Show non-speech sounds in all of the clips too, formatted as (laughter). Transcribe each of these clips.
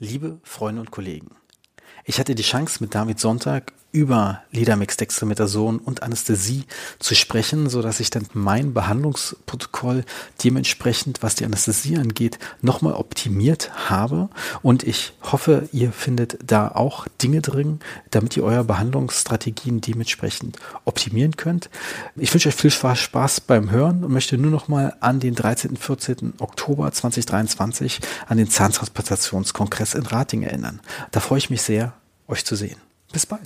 Liebe Freunde und Kollegen, ich hatte die Chance, mit David Sonntag über Liedermix, Dextromethason und Anästhesie zu sprechen, so dass ich dann mein Behandlungsprotokoll dementsprechend, was die Anästhesie angeht, nochmal optimiert habe. Und ich hoffe, ihr findet da auch Dinge drin, damit ihr eure Behandlungsstrategien dementsprechend optimieren könnt. Ich wünsche euch viel Spaß beim Hören und möchte nur nochmal an den 13. 14. Oktober 2023 an den Zahntransplantationskongress in Rating erinnern. Da freue ich mich sehr, euch zu sehen. Bis bald.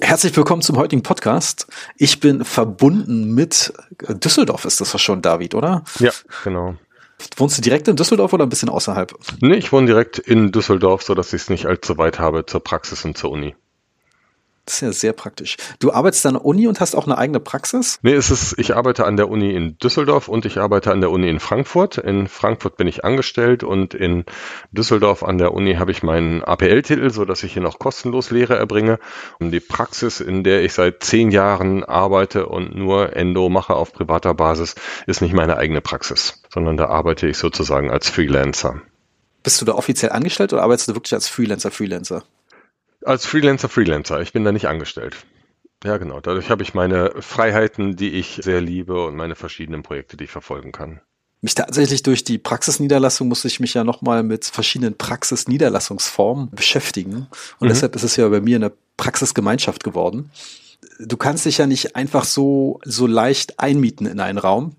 Herzlich willkommen zum heutigen Podcast. Ich bin verbunden mit Düsseldorf, ist das schon, David, oder? Ja, genau. Wohnst du direkt in Düsseldorf oder ein bisschen außerhalb? Nee, ich wohne direkt in Düsseldorf, so dass ich es nicht allzu weit habe zur Praxis und zur Uni. Das ist ja sehr praktisch. Du arbeitest an der Uni und hast auch eine eigene Praxis? Nee, es ist, ich arbeite an der Uni in Düsseldorf und ich arbeite an der Uni in Frankfurt. In Frankfurt bin ich angestellt und in Düsseldorf an der Uni habe ich meinen APL-Titel, so dass ich hier noch kostenlos Lehre erbringe. Und die Praxis, in der ich seit zehn Jahren arbeite und nur Endo mache auf privater Basis, ist nicht meine eigene Praxis, sondern da arbeite ich sozusagen als Freelancer. Bist du da offiziell angestellt oder arbeitest du wirklich als Freelancer, Freelancer? Als Freelancer, Freelancer. Ich bin da nicht angestellt. Ja, genau. Dadurch habe ich meine Freiheiten, die ich sehr liebe und meine verschiedenen Projekte, die ich verfolgen kann. Mich tatsächlich durch die Praxisniederlassung musste ich mich ja nochmal mit verschiedenen Praxisniederlassungsformen beschäftigen. Und mhm. deshalb ist es ja bei mir eine Praxisgemeinschaft geworden. Du kannst dich ja nicht einfach so, so leicht einmieten in einen Raum.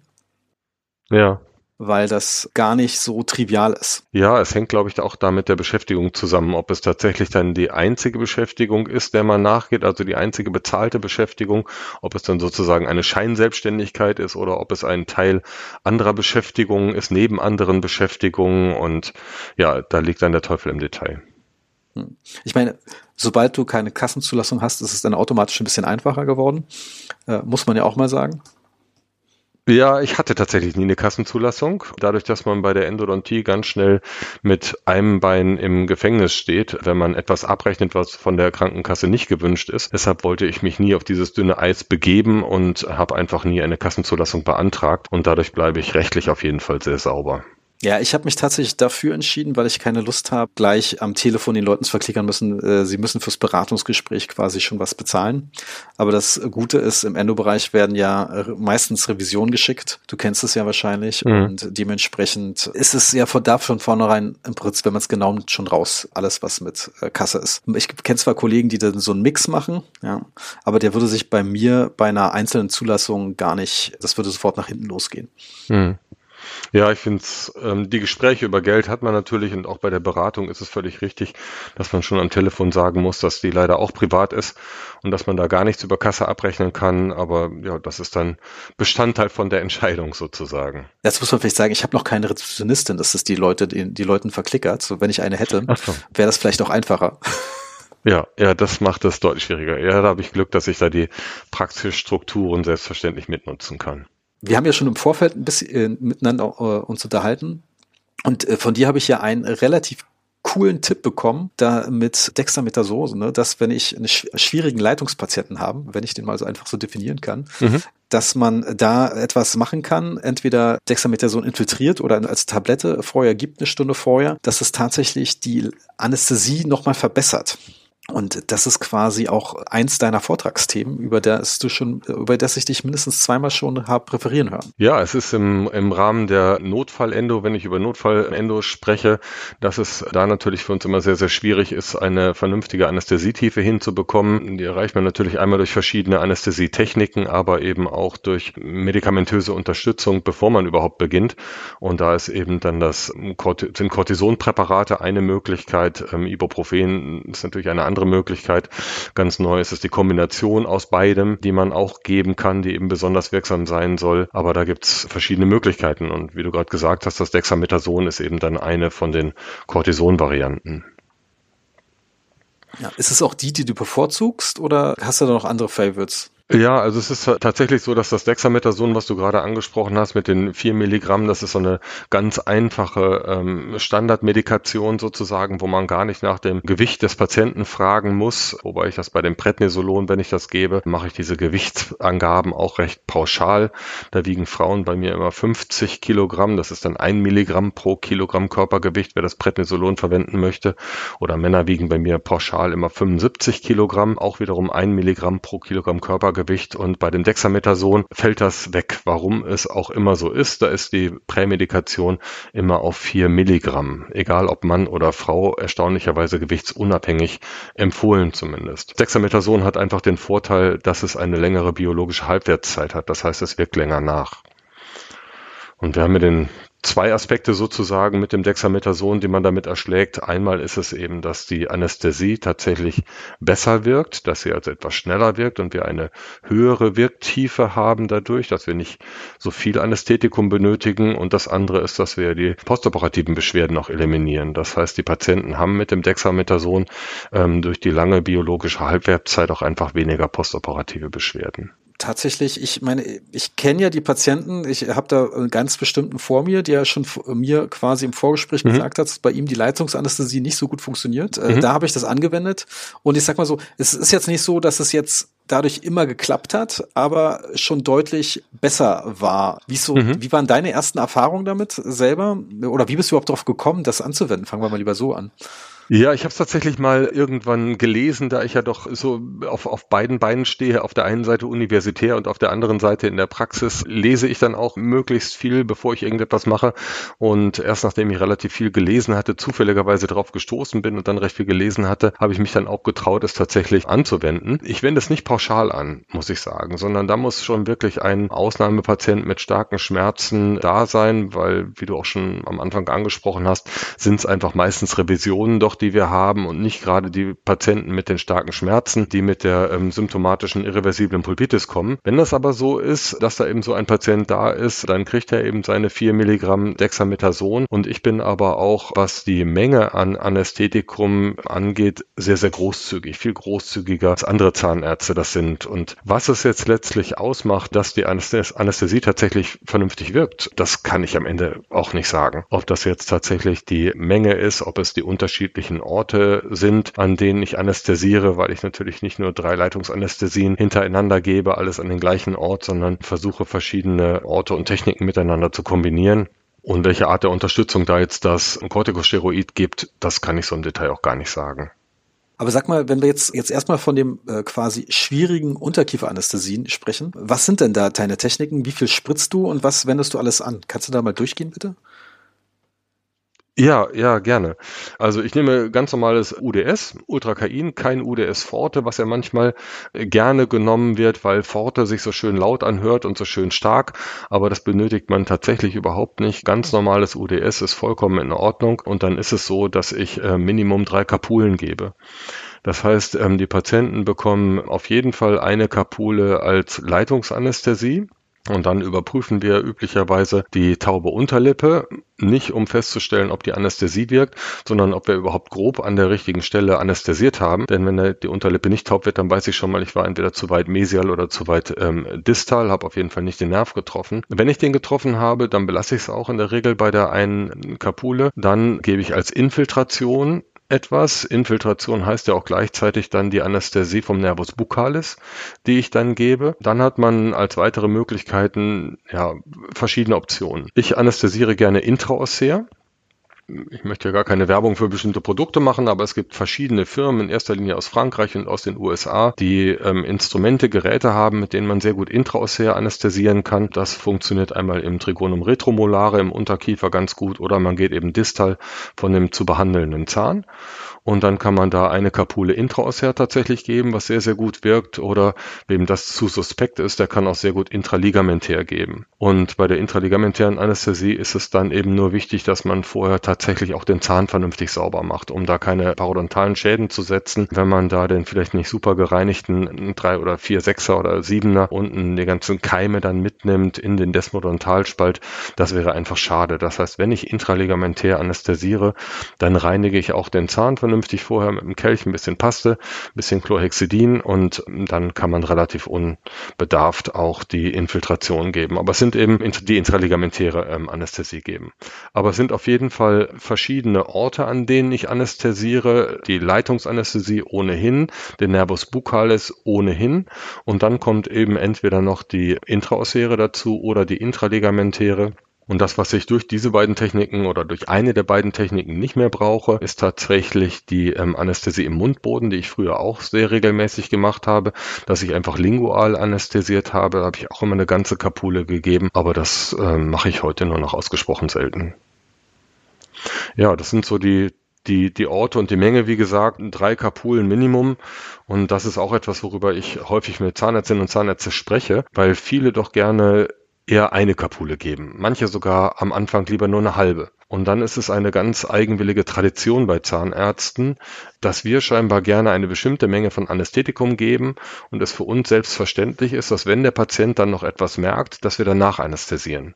Ja weil das gar nicht so trivial ist. Ja, es hängt, glaube ich, auch da mit der Beschäftigung zusammen, ob es tatsächlich dann die einzige Beschäftigung ist, der man nachgeht, also die einzige bezahlte Beschäftigung, ob es dann sozusagen eine Scheinselbstständigkeit ist oder ob es ein Teil anderer Beschäftigungen ist, neben anderen Beschäftigungen und ja, da liegt dann der Teufel im Detail. Hm. Ich meine, sobald du keine Kassenzulassung hast, ist es dann automatisch ein bisschen einfacher geworden, äh, muss man ja auch mal sagen. Ja, ich hatte tatsächlich nie eine Kassenzulassung. Dadurch, dass man bei der Endodontie ganz schnell mit einem Bein im Gefängnis steht, wenn man etwas abrechnet, was von der Krankenkasse nicht gewünscht ist. Deshalb wollte ich mich nie auf dieses dünne Eis begeben und habe einfach nie eine Kassenzulassung beantragt. Und dadurch bleibe ich rechtlich auf jeden Fall sehr sauber. Ja, ich habe mich tatsächlich dafür entschieden, weil ich keine Lust habe, gleich am Telefon den Leuten zu verklickern müssen, äh, sie müssen fürs Beratungsgespräch quasi schon was bezahlen. Aber das Gute ist, im Endo-Bereich werden ja meistens Revisionen geschickt. Du kennst es ja wahrscheinlich. Mhm. Und dementsprechend ist es ja von da von vornherein im Prinzip, wenn man es genau nimmt, schon raus, alles, was mit äh, Kasse ist. Ich kenne zwar Kollegen, die dann so einen Mix machen, ja, aber der würde sich bei mir bei einer einzelnen Zulassung gar nicht, das würde sofort nach hinten losgehen. Mhm. Ja, ich finde ähm, die Gespräche über Geld hat man natürlich und auch bei der Beratung ist es völlig richtig, dass man schon am Telefon sagen muss, dass die leider auch privat ist und dass man da gar nichts über Kasse abrechnen kann. Aber ja, das ist dann Bestandteil von der Entscheidung sozusagen. Jetzt muss man vielleicht sagen, ich habe noch keine Rezeptionistin, dass es die Leute, die, die Leuten verklickert. So, wenn ich eine hätte, so. wäre das vielleicht auch einfacher. Ja, ja, das macht es deutlich schwieriger. Ja, da habe ich Glück, dass ich da die praxischen Strukturen selbstverständlich mitnutzen kann wir haben ja schon im Vorfeld ein bisschen äh, miteinander äh, uns unterhalten. Und äh, von dir habe ich ja einen relativ coolen Tipp bekommen, da mit Dexamethason, ne, dass wenn ich einen schwierigen Leitungspatienten habe, wenn ich den mal so einfach so definieren kann, mhm. dass man da etwas machen kann, entweder Dexamethason infiltriert oder als Tablette vorher gibt, eine Stunde vorher, dass es tatsächlich die Anästhesie nochmal verbessert. Und das ist quasi auch eins deiner Vortragsthemen, über das du schon, über das ich dich mindestens zweimal schon habe präferieren hören. Ja, es ist im, im Rahmen der Notfallendo, wenn ich über Notfallendo spreche, dass es da natürlich für uns immer sehr, sehr schwierig ist, eine vernünftige Anästhesietiefe hinzubekommen. Die erreicht man natürlich einmal durch verschiedene Anästhesietechniken, aber eben auch durch medikamentöse Unterstützung, bevor man überhaupt beginnt. Und da ist eben dann das, sind Cortisonpräparate eine Möglichkeit. Ähm, Ibuprofen ist natürlich eine andere andere Möglichkeit. Ganz neu ist es die Kombination aus beidem, die man auch geben kann, die eben besonders wirksam sein soll. Aber da gibt es verschiedene Möglichkeiten. Und wie du gerade gesagt hast, das Dexamethason ist eben dann eine von den Cortison-Varianten. Ja, ist es auch die, die du bevorzugst oder hast du da noch andere Favorites? Ja, also es ist tatsächlich so, dass das Dexamethason, was du gerade angesprochen hast, mit den vier Milligramm, das ist so eine ganz einfache ähm, Standardmedikation sozusagen, wo man gar nicht nach dem Gewicht des Patienten fragen muss. Wobei ich das bei dem Prednisolon, wenn ich das gebe, mache ich diese Gewichtsangaben auch recht pauschal. Da wiegen Frauen bei mir immer 50 Kilogramm. Das ist dann ein Milligramm pro Kilogramm Körpergewicht, wer das Prednisolon verwenden möchte. Oder Männer wiegen bei mir pauschal immer 75 Kilogramm, auch wiederum ein Milligramm pro Kilogramm Körpergewicht. Körpergewicht und bei dem Dexamethason fällt das weg, warum es auch immer so ist. Da ist die Prämedikation immer auf vier Milligramm, egal ob Mann oder Frau, erstaunlicherweise gewichtsunabhängig empfohlen zumindest. Dexamethason hat einfach den Vorteil, dass es eine längere biologische Halbwertszeit hat. Das heißt, es wirkt länger nach. Und wir haben ja den zwei Aspekte sozusagen mit dem Dexamethason, die man damit erschlägt. Einmal ist es eben, dass die Anästhesie tatsächlich besser wirkt, dass sie also etwas schneller wirkt und wir eine höhere Wirktiefe haben dadurch, dass wir nicht so viel Anästhetikum benötigen. Und das andere ist, dass wir die postoperativen Beschwerden auch eliminieren. Das heißt, die Patienten haben mit dem Dexamethason ähm, durch die lange biologische Halbwertszeit auch einfach weniger postoperative Beschwerden tatsächlich, ich meine, ich kenne ja die Patienten, ich habe da einen ganz bestimmten vor mir, der schon mir quasi im Vorgespräch mhm. gesagt hat, dass bei ihm die Leitungsanästhesie nicht so gut funktioniert. Äh, mhm. Da habe ich das angewendet und ich sag mal so, es ist jetzt nicht so, dass es jetzt dadurch immer geklappt hat, aber schon deutlich besser war. Wie, so, mhm. wie waren deine ersten Erfahrungen damit selber? Oder wie bist du überhaupt darauf gekommen, das anzuwenden? Fangen wir mal lieber so an. Ja, ich habe es tatsächlich mal irgendwann gelesen, da ich ja doch so auf, auf beiden Beinen stehe, auf der einen Seite universitär und auf der anderen Seite in der Praxis, lese ich dann auch möglichst viel, bevor ich irgendetwas mache. Und erst nachdem ich relativ viel gelesen hatte, zufälligerweise drauf gestoßen bin und dann recht viel gelesen hatte, habe ich mich dann auch getraut, es tatsächlich anzuwenden. Ich wende es nicht pauschal an, muss ich sagen, sondern da muss schon wirklich ein Ausnahmepatient mit starken Schmerzen da sein, weil, wie du auch schon am Anfang angesprochen hast, sind es einfach meistens Revisionen doch die wir haben und nicht gerade die Patienten mit den starken Schmerzen, die mit der ähm, symptomatischen irreversiblen Pulpitis kommen. Wenn das aber so ist, dass da eben so ein Patient da ist, dann kriegt er eben seine vier Milligramm Dexamethason und ich bin aber auch, was die Menge an Anästhetikum angeht, sehr, sehr großzügig, viel großzügiger als andere Zahnärzte das sind. Und was es jetzt letztlich ausmacht, dass die Anästhesie tatsächlich vernünftig wirkt, das kann ich am Ende auch nicht sagen. Ob das jetzt tatsächlich die Menge ist, ob es die unterschiedlichen unterschiedlichen Orte sind, an denen ich anästhesiere, weil ich natürlich nicht nur drei Leitungsanästhesien hintereinander gebe, alles an den gleichen Ort, sondern versuche verschiedene Orte und Techniken miteinander zu kombinieren. Und welche Art der Unterstützung da jetzt das Corticosteroid gibt, das kann ich so im Detail auch gar nicht sagen. Aber sag mal, wenn wir jetzt, jetzt erstmal von dem äh, quasi schwierigen Unterkieferanästhesien sprechen, was sind denn da deine Techniken? Wie viel spritzt du und was wendest du alles an? Kannst du da mal durchgehen, bitte? Ja, ja, gerne. Also ich nehme ganz normales UDS, Ultrakain, kein UDS Forte, was ja manchmal äh, gerne genommen wird, weil Forte sich so schön laut anhört und so schön stark, aber das benötigt man tatsächlich überhaupt nicht. Ganz normales UDS ist vollkommen in Ordnung und dann ist es so, dass ich äh, Minimum drei Kapulen gebe. Das heißt, ähm, die Patienten bekommen auf jeden Fall eine Kapule als Leitungsanästhesie und dann überprüfen wir üblicherweise die taube Unterlippe, nicht um festzustellen, ob die Anästhesie wirkt, sondern ob wir überhaupt grob an der richtigen Stelle anästhesiert haben. Denn wenn die Unterlippe nicht taub wird, dann weiß ich schon mal, ich war entweder zu weit mesial oder zu weit ähm, distal, habe auf jeden Fall nicht den Nerv getroffen. Wenn ich den getroffen habe, dann belasse ich es auch in der Regel bei der einen Kapule. Dann gebe ich als Infiltration etwas. Infiltration heißt ja auch gleichzeitig dann die Anästhesie vom Nervus buccalis, die ich dann gebe. Dann hat man als weitere Möglichkeiten ja verschiedene Optionen. Ich anästhesiere gerne intraossär ich möchte ja gar keine Werbung für bestimmte Produkte machen, aber es gibt verschiedene Firmen, in erster Linie aus Frankreich und aus den USA, die ähm, Instrumente, Geräte haben, mit denen man sehr gut intraossär anästhesieren kann. Das funktioniert einmal im Trigonum retromolare im Unterkiefer ganz gut oder man geht eben distal von dem zu behandelnden Zahn. Und dann kann man da eine Kapule intraossär tatsächlich geben, was sehr, sehr gut wirkt. Oder wem das zu suspekt ist, der kann auch sehr gut intraligamentär geben. Und bei der intraligamentären Anästhesie ist es dann eben nur wichtig, dass man vorher tatsächlich auch den Zahn vernünftig sauber macht, um da keine parodontalen Schäden zu setzen. Wenn man da den vielleicht nicht super gereinigten drei oder vier Sechser oder Siebener unten die ganzen Keime dann mitnimmt in den Desmodontalspalt, das wäre einfach schade. Das heißt, wenn ich intraligamentär anästhesiere, dann reinige ich auch den Zahn vernünftig vernünftig vorher mit dem Kelch ein bisschen Paste, ein bisschen Chlorhexidin und dann kann man relativ unbedarft auch die Infiltration geben. Aber es sind eben die intraligamentäre ähm, Anästhesie geben. Aber es sind auf jeden Fall verschiedene Orte, an denen ich anästhesiere. Die Leitungsanästhesie ohnehin, den Nervus buccalis ohnehin und dann kommt eben entweder noch die intraossäre dazu oder die intraligamentäre. Und das, was ich durch diese beiden Techniken oder durch eine der beiden Techniken nicht mehr brauche, ist tatsächlich die ähm, Anästhesie im Mundboden, die ich früher auch sehr regelmäßig gemacht habe, dass ich einfach lingual anästhesiert habe, habe ich auch immer eine ganze Kapule gegeben, aber das ähm, mache ich heute nur noch ausgesprochen selten. Ja, das sind so die die, die Orte und die Menge, wie gesagt, drei Kapulen Minimum. Und das ist auch etwas, worüber ich häufig mit Zahnärztinnen und Zahnärzten spreche, weil viele doch gerne eher eine Kapule geben, manche sogar am Anfang lieber nur eine halbe. Und dann ist es eine ganz eigenwillige Tradition bei Zahnärzten, dass wir scheinbar gerne eine bestimmte Menge von Anästhetikum geben und es für uns selbstverständlich ist, dass wenn der Patient dann noch etwas merkt, dass wir danach anästhesieren.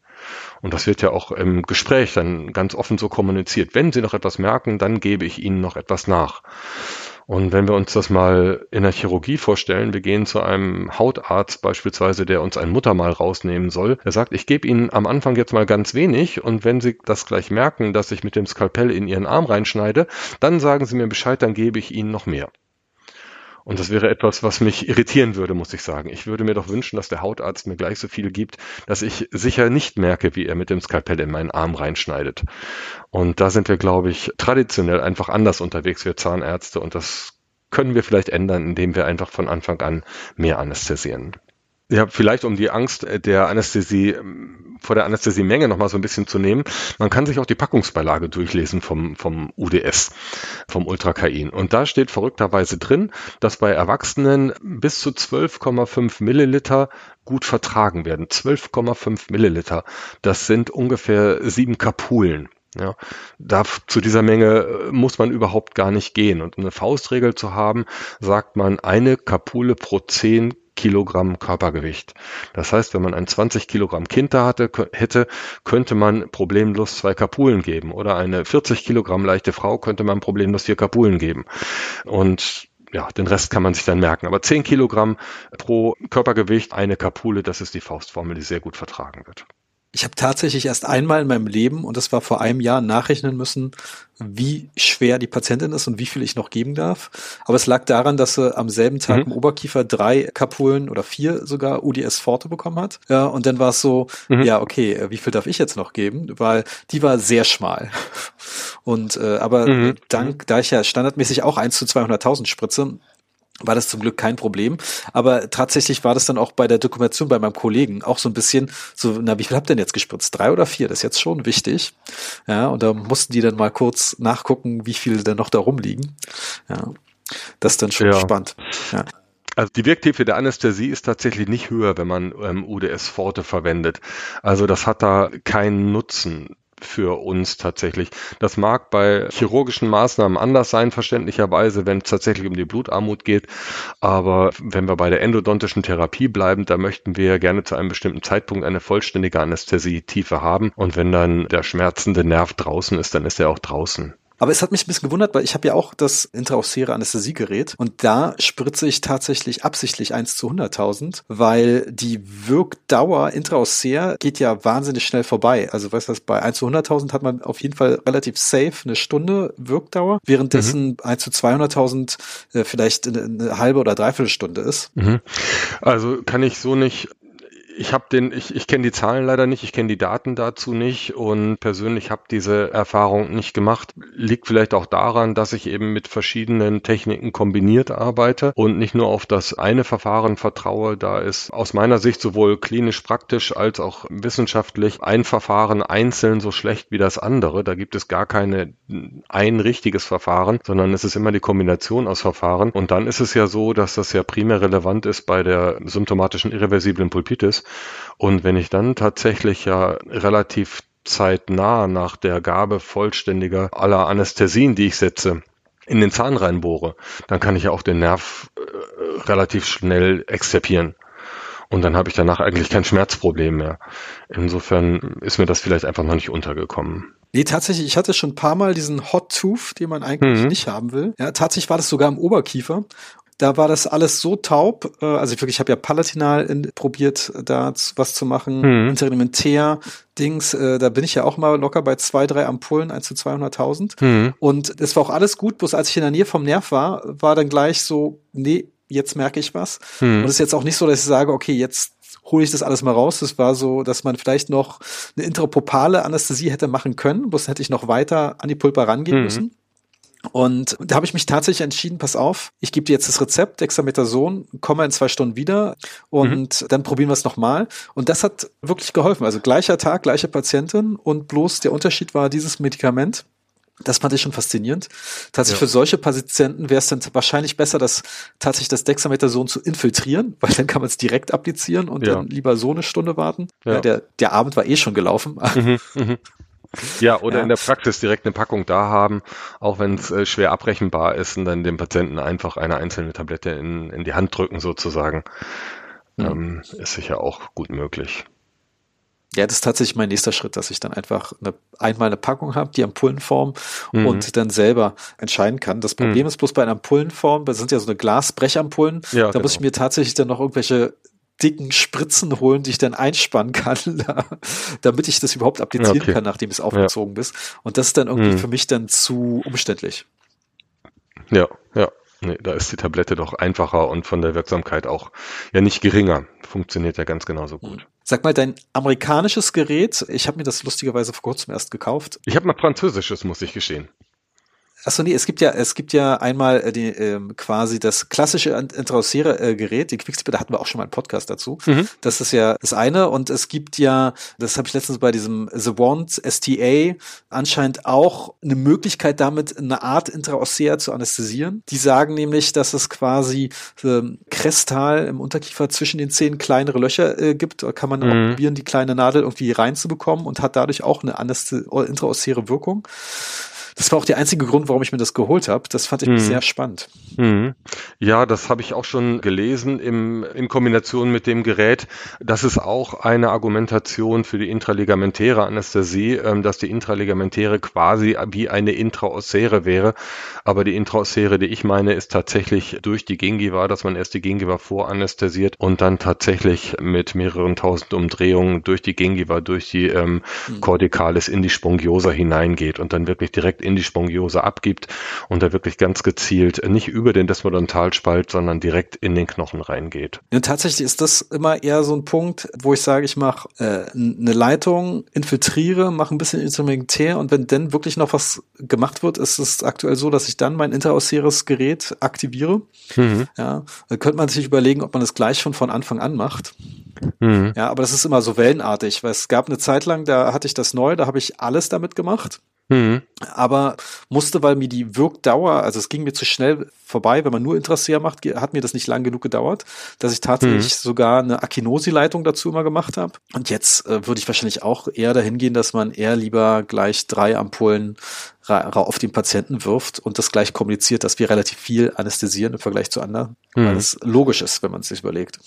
Und das wird ja auch im Gespräch dann ganz offen so kommuniziert. Wenn Sie noch etwas merken, dann gebe ich Ihnen noch etwas nach. Und wenn wir uns das mal in der Chirurgie vorstellen, wir gehen zu einem Hautarzt beispielsweise, der uns ein Muttermal rausnehmen soll. Er sagt, ich gebe Ihnen am Anfang jetzt mal ganz wenig und wenn Sie das gleich merken, dass ich mit dem Skalpell in Ihren Arm reinschneide, dann sagen Sie mir Bescheid, dann gebe ich Ihnen noch mehr. Und das wäre etwas, was mich irritieren würde, muss ich sagen. Ich würde mir doch wünschen, dass der Hautarzt mir gleich so viel gibt, dass ich sicher nicht merke, wie er mit dem Skalpell in meinen Arm reinschneidet. Und da sind wir, glaube ich, traditionell einfach anders unterwegs, wir Zahnärzte. Und das können wir vielleicht ändern, indem wir einfach von Anfang an mehr anästhesieren. Ja, vielleicht um die Angst der Anästhesie, vor der Anästhesiemenge nochmal so ein bisschen zu nehmen. Man kann sich auch die Packungsbeilage durchlesen vom, vom UDS, vom Ultrakain. Und da steht verrückterweise drin, dass bei Erwachsenen bis zu 12,5 Milliliter gut vertragen werden. 12,5 Milliliter. Das sind ungefähr sieben Kapulen. Ja, da, zu dieser Menge muss man überhaupt gar nicht gehen. Und um eine Faustregel zu haben, sagt man eine Kapule pro 10 Kilogramm Körpergewicht. Das heißt, wenn man ein 20 Kilogramm Kind da hatte, hätte, könnte man problemlos zwei Kapulen geben. Oder eine 40 Kilogramm leichte Frau könnte man problemlos vier Kapulen geben. Und ja, den Rest kann man sich dann merken. Aber 10 Kilogramm pro Körpergewicht, eine Kapule, das ist die Faustformel, die sehr gut vertragen wird. Ich habe tatsächlich erst einmal in meinem Leben, und das war vor einem Jahr, nachrechnen müssen, wie schwer die Patientin ist und wie viel ich noch geben darf. Aber es lag daran, dass sie am selben Tag mhm. im Oberkiefer drei Kapulen oder vier sogar UDS Forte bekommen hat. Ja, und dann war es so, mhm. ja, okay, wie viel darf ich jetzt noch geben? Weil die war sehr schmal. Und äh, aber mhm. dank, da ich ja standardmäßig auch eins zu 200.000 spritze, war das zum Glück kein Problem. Aber tatsächlich war das dann auch bei der Dokumentation bei meinem Kollegen auch so ein bisschen so, na, wie viel habt ihr denn jetzt gespritzt? Drei oder vier? Das ist jetzt schon wichtig. Ja, und da mussten die dann mal kurz nachgucken, wie viele denn noch da rumliegen. Ja, das ist dann schon ja. spannend. Ja. Also die Wirktiefe der Anästhesie ist tatsächlich nicht höher, wenn man ähm, UDS Forte verwendet. Also das hat da keinen Nutzen für uns tatsächlich. Das mag bei chirurgischen Maßnahmen anders sein, verständlicherweise, wenn es tatsächlich um die Blutarmut geht. Aber wenn wir bei der endodontischen Therapie bleiben, da möchten wir gerne zu einem bestimmten Zeitpunkt eine vollständige Anästhesietiefe haben. Und wenn dann der schmerzende Nerv draußen ist, dann ist er auch draußen. Aber es hat mich ein bisschen gewundert, weil ich habe ja auch das intraosäre Anästhesiegerät und da spritze ich tatsächlich absichtlich 1 zu 100.000, weil die Wirkdauer intraosär geht ja wahnsinnig schnell vorbei. Also weißt du, bei 1 zu 100.000 hat man auf jeden Fall relativ safe eine Stunde Wirkdauer, währenddessen mhm. 1 zu 200.000 äh, vielleicht eine, eine, halbe oder dreiviertel Stunde ist. Mhm. Also kann ich so nicht ich habe den, ich, ich kenne die Zahlen leider nicht, ich kenne die Daten dazu nicht und persönlich habe diese Erfahrung nicht gemacht. Liegt vielleicht auch daran, dass ich eben mit verschiedenen Techniken kombiniert arbeite und nicht nur auf das eine Verfahren vertraue. Da ist aus meiner Sicht sowohl klinisch praktisch als auch wissenschaftlich ein Verfahren einzeln so schlecht wie das andere. Da gibt es gar keine ein richtiges Verfahren, sondern es ist immer die Kombination aus Verfahren. Und dann ist es ja so, dass das ja primär relevant ist bei der symptomatischen irreversiblen Pulpitis und wenn ich dann tatsächlich ja relativ zeitnah nach der Gabe vollständiger aller Anästhesien, die ich setze, in den Zahn reinbohre, dann kann ich ja auch den Nerv äh, relativ schnell exzerpieren. Und dann habe ich danach eigentlich kein Schmerzproblem mehr. Insofern ist mir das vielleicht einfach noch nicht untergekommen. Nee, tatsächlich, ich hatte schon ein paar Mal diesen Hot Tooth, den man eigentlich mhm. nicht haben will. Ja, tatsächlich war das sogar im Oberkiefer. Da war das alles so taub. Äh, also ich wirklich, ich habe ja Palatinal in, probiert, da was zu machen. Mhm. Interimentär, Dings, äh, da bin ich ja auch mal locker bei zwei, drei Ampullen, eins zu 200.000. Mhm. Und es war auch alles gut, bloß als ich in der Nähe vom Nerv war, war dann gleich so, nee, jetzt merke ich was. Mhm. Und es ist jetzt auch nicht so, dass ich sage, okay, jetzt hole ich das alles mal raus. Das war so, dass man vielleicht noch eine intropopale Anästhesie hätte machen können, bloß hätte ich noch weiter an die Pulpa rangehen mhm. müssen. Und da habe ich mich tatsächlich entschieden, pass auf, ich gebe dir jetzt das Rezept, Dexamethason, komme in zwei Stunden wieder und mhm. dann probieren wir es nochmal. Und das hat wirklich geholfen. Also gleicher Tag, gleiche Patientin und bloß der Unterschied war dieses Medikament. Das fand ich schon faszinierend. Tatsächlich ja. für solche Patienten wäre es dann wahrscheinlich besser, das tatsächlich das Dexamethason zu infiltrieren, (laughs) weil dann kann man es direkt applizieren und ja. dann lieber so eine Stunde warten. Ja. der, der Abend war eh schon gelaufen. Mhm, mhm. Ja, oder ja. in der Praxis direkt eine Packung da haben, auch wenn es äh, schwer abrechenbar ist und dann dem Patienten einfach eine einzelne Tablette in, in die Hand drücken sozusagen. Mhm. Ähm, ist sicher auch gut möglich. Ja, das ist tatsächlich mein nächster Schritt, dass ich dann einfach eine, einmal eine Packung habe, die Ampullenform mhm. und dann selber entscheiden kann. Das Problem mhm. ist bloß bei einer Ampullenform, das sind ja so eine Glasbrechampullen, ja, da genau. muss ich mir tatsächlich dann noch irgendwelche dicken Spritzen holen, die ich dann einspannen kann, (laughs) damit ich das überhaupt applizieren okay. kann, nachdem es aufgezogen ja. ist. Und das ist dann irgendwie mhm. für mich dann zu umständlich. Ja, ja. Nee, da ist die Tablette doch einfacher und von der Wirksamkeit auch ja nicht geringer. Funktioniert ja ganz genauso gut. Mhm. Sag mal, dein amerikanisches Gerät, ich habe mir das lustigerweise vor kurzem erst gekauft. Ich habe mal französisches, muss ich geschehen. Achso, nee, es gibt ja, es gibt ja einmal äh, die, ähm, quasi das klassische Intraossere-Gerät, die Quicksilver, da hatten wir auch schon mal einen Podcast dazu. Mhm. Das ist ja das eine und es gibt ja, das habe ich letztens bei diesem The Wand STA anscheinend auch eine Möglichkeit damit eine Art Intraossea zu anästhesieren. Die sagen nämlich, dass es quasi ähm, Krestal im Unterkiefer zwischen den Zähnen kleinere Löcher äh, gibt. Da kann man mhm. auch probieren, die kleine Nadel irgendwie reinzubekommen und hat dadurch auch eine intraossere Wirkung. Das war auch der einzige Grund, warum ich mir das geholt habe. Das fand ich mhm. sehr spannend. Mhm. Ja, das habe ich auch schon gelesen im, in Kombination mit dem Gerät. Das ist auch eine Argumentation für die intraligamentäre Anästhesie, ähm, dass die intraligamentäre quasi wie eine Intraossere wäre. Aber die Intraossere, die ich meine, ist tatsächlich durch die Gingiva, dass man erst die Gingiva voranästhesiert und dann tatsächlich mit mehreren tausend Umdrehungen durch die Gingiva, durch die ähm, mhm. Corticalis in die Spongiosa hineingeht und dann wirklich direkt in die Spongiose abgibt und da wirklich ganz gezielt nicht über den Desmodentalspalt, sondern direkt in den Knochen reingeht. Ja, tatsächlich ist das immer eher so ein Punkt, wo ich sage, ich mache äh, eine Leitung, infiltriere, mache ein bisschen instrumentär und wenn dann wirklich noch was gemacht wird, ist es aktuell so, dass ich dann mein interosseres Gerät aktiviere. Mhm. Ja, dann könnte man sich überlegen, ob man das gleich schon von Anfang an macht. Mhm. Ja, aber das ist immer so wellenartig, weil es gab eine Zeit lang, da hatte ich das neu, da habe ich alles damit gemacht. Mhm. Aber musste, weil mir die Wirkdauer, also es ging mir zu schnell vorbei, wenn man nur Intraseer macht, hat mir das nicht lang genug gedauert, dass ich tatsächlich mhm. sogar eine Akinosi-Leitung dazu immer gemacht habe. Und jetzt äh, würde ich wahrscheinlich auch eher dahin gehen, dass man eher lieber gleich drei Ampullen auf den Patienten wirft und das gleich kommuniziert, dass wir relativ viel anästhesieren im Vergleich zu anderen, mhm. weil es logisch ist, wenn man es sich überlegt.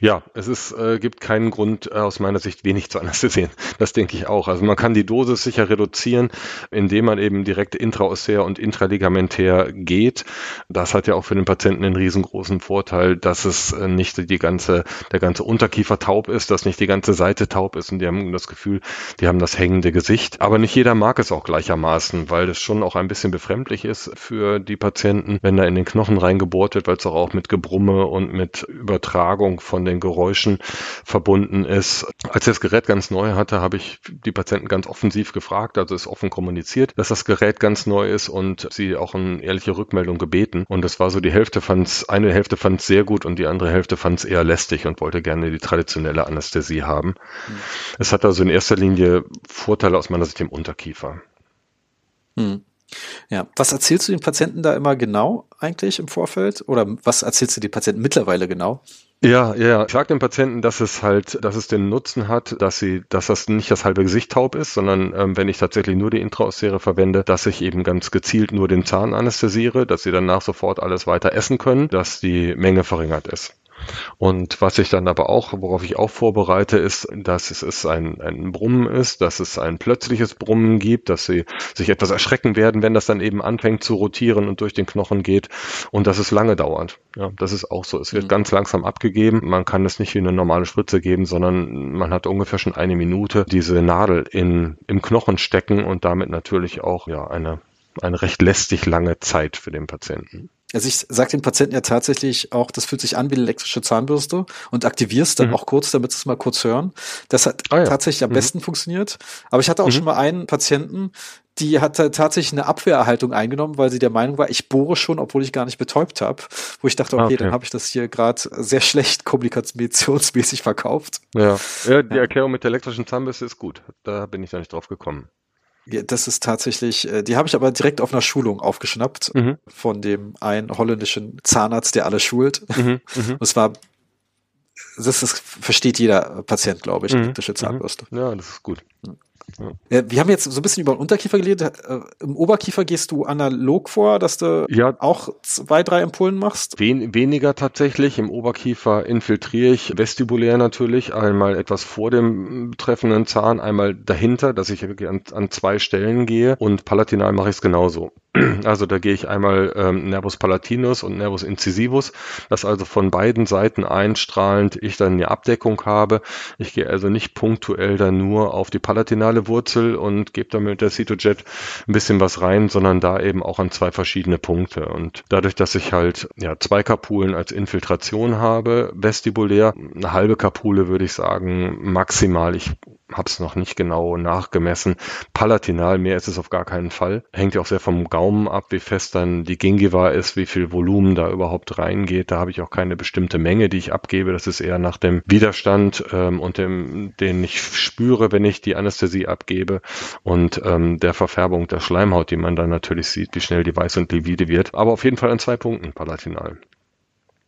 Ja, es ist, äh, gibt keinen Grund äh, aus meiner Sicht wenig zu anästhesieren. (laughs) Das denke ich auch. Also man kann die Dosis sicher reduzieren, indem man eben direkt intraossär und intraligamenär geht. Das hat ja auch für den Patienten einen riesengroßen Vorteil, dass es äh, nicht die ganze, der ganze Unterkiefer taub ist, dass nicht die ganze Seite taub ist und die haben das Gefühl, die haben das hängende Gesicht. Aber nicht jeder mag es auch gleichermaßen weil das schon auch ein bisschen befremdlich ist für die Patienten, wenn da in den Knochen reingebohrt wird, weil es auch, auch mit Gebrumme und mit Übertragung von den Geräuschen verbunden ist. Als ich das Gerät ganz neu hatte, habe ich die Patienten ganz offensiv gefragt, also ist offen kommuniziert, dass das Gerät ganz neu ist und sie auch eine ehrliche Rückmeldung gebeten. Und das war so, die Hälfte fand es, eine Hälfte fand es sehr gut und die andere Hälfte fand es eher lästig und wollte gerne die traditionelle Anästhesie haben. Mhm. Es hat also in erster Linie Vorteile aus meiner Sicht im Unterkiefer. Hm. Ja, was erzählst du den Patienten da immer genau eigentlich im Vorfeld? Oder was erzählst du den Patienten mittlerweile genau? Ja, ja. Ich sage den Patienten, dass es halt, dass es den Nutzen hat, dass sie, dass das nicht das halbe Gesicht taub ist, sondern ähm, wenn ich tatsächlich nur die Intraossere verwende, dass ich eben ganz gezielt nur den Zahn anästhesiere, dass sie danach sofort alles weiter essen können, dass die Menge verringert ist. Und was ich dann aber auch, worauf ich auch vorbereite, ist, dass es, es ein, ein Brummen ist, dass es ein plötzliches Brummen gibt, dass sie sich etwas erschrecken werden, wenn das dann eben anfängt zu rotieren und durch den Knochen geht und dass es lange dauert. Ja, das ist auch so. Es wird mhm. ganz langsam abgegeben. Man kann es nicht wie eine normale Spritze geben, sondern man hat ungefähr schon eine Minute diese Nadel in, im Knochen stecken und damit natürlich auch ja eine, eine recht lästig lange Zeit für den Patienten. Also ich sage den Patienten ja tatsächlich auch, das fühlt sich an wie eine elektrische Zahnbürste und aktivierst dann mhm. auch kurz, damit sie es mal kurz hören. Das hat ah, ja. tatsächlich am mhm. besten funktioniert. Aber ich hatte auch mhm. schon mal einen Patienten, die hat tatsächlich eine Abwehrerhaltung eingenommen, weil sie der Meinung war, ich bohre schon, obwohl ich gar nicht betäubt habe. Wo ich dachte, okay, okay. dann habe ich das hier gerade sehr schlecht (laughs) kommunikationsmäßig verkauft. Ja. ja, die Erklärung mit der elektrischen Zahnbürste ist gut. Da bin ich da nicht drauf gekommen. Ja, das ist tatsächlich, äh, die habe ich aber direkt auf einer Schulung aufgeschnappt mhm. von dem einen holländischen Zahnarzt, der alle schult. Mhm. Mhm. (laughs) Und es war, das ist, versteht jeder Patient, glaube ich, mhm. elektrische Zahnbürste. Ja, das ist gut. Ja. Wir haben jetzt so ein bisschen über den Unterkiefer geredet. Äh, Im Oberkiefer gehst du analog vor, dass du ja, auch zwei, drei Impullen machst? Wen, weniger tatsächlich. Im Oberkiefer infiltriere ich vestibulär natürlich einmal etwas vor dem betreffenden Zahn, einmal dahinter, dass ich wirklich an, an zwei Stellen gehe und palatinal mache ich es genauso. (clears throat) Also da gehe ich einmal ähm, Nervus palatinus und Nervus incisivus, dass also von beiden Seiten einstrahlend ich dann eine Abdeckung habe. Ich gehe also nicht punktuell dann nur auf die palatinale Wurzel und gebe damit der Cytojet ein bisschen was rein, sondern da eben auch an zwei verschiedene Punkte. Und dadurch, dass ich halt ja zwei Kapulen als Infiltration habe, vestibulär, eine halbe Kapule würde ich sagen, maximal. Ich habe es noch nicht genau nachgemessen. Palatinal, mehr ist es auf gar keinen Fall. Hängt ja auch sehr vom Gaumen ab, wie fest dann die Gingiva ist, wie viel Volumen da überhaupt reingeht. Da habe ich auch keine bestimmte Menge, die ich abgebe. Das ist eher nach dem Widerstand ähm, und dem, den ich spüre, wenn ich die Anästhesie abgebe und ähm, der Verfärbung der Schleimhaut, die man dann natürlich sieht, wie schnell die weiß und livide wird. Aber auf jeden Fall an zwei Punkten palatinal.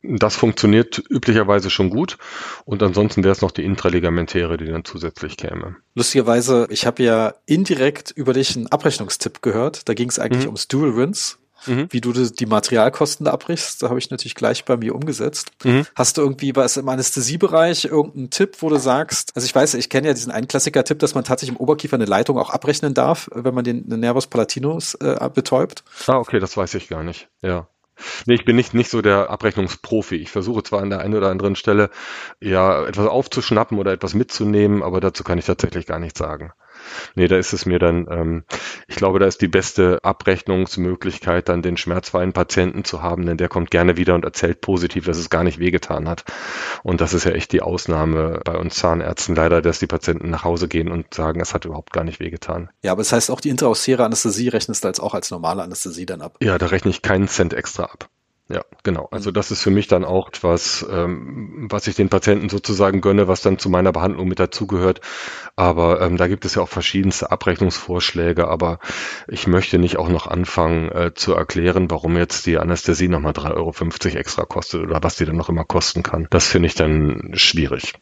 Das funktioniert üblicherweise schon gut und ansonsten wäre es noch die Intraligamentäre, die dann zusätzlich käme. Lustigerweise, ich habe ja indirekt über dich einen Abrechnungstipp gehört. Da ging es eigentlich mhm. ums Dual Rinse. Mhm. Wie du die Materialkosten da abbrichst, da habe ich natürlich gleich bei mir umgesetzt. Mhm. Hast du irgendwie was im Anästhesiebereich irgendeinen Tipp, wo du sagst, also ich weiß, ich kenne ja diesen einen Klassiker-Tipp, dass man tatsächlich im Oberkiefer eine Leitung auch abrechnen darf, wenn man den Nervus palatinus äh, betäubt? Ah, okay, das weiß ich gar nicht. Ja. Nee, ich bin nicht, nicht so der Abrechnungsprofi. Ich versuche zwar an der einen oder anderen Stelle ja etwas aufzuschnappen oder etwas mitzunehmen, aber dazu kann ich tatsächlich gar nichts sagen. Nee, da ist es mir dann, ähm, ich glaube, da ist die beste Abrechnungsmöglichkeit, dann den schmerzfreien Patienten zu haben, denn der kommt gerne wieder und erzählt positiv, dass es gar nicht wehgetan hat. Und das ist ja echt die Ausnahme bei uns Zahnärzten leider, dass die Patienten nach Hause gehen und sagen, es hat überhaupt gar nicht wehgetan. Ja, aber das heißt auch die intraossiere Anästhesie rechnest du als auch als normale Anästhesie dann ab? Ja, da rechne ich keinen Cent extra ab. Ja, genau. Also das ist für mich dann auch etwas, ähm, was ich den Patienten sozusagen gönne, was dann zu meiner Behandlung mit dazugehört. Aber ähm, da gibt es ja auch verschiedenste Abrechnungsvorschläge, aber ich möchte nicht auch noch anfangen äh, zu erklären, warum jetzt die Anästhesie nochmal 3,50 Euro extra kostet oder was die dann noch immer kosten kann. Das finde ich dann schwierig.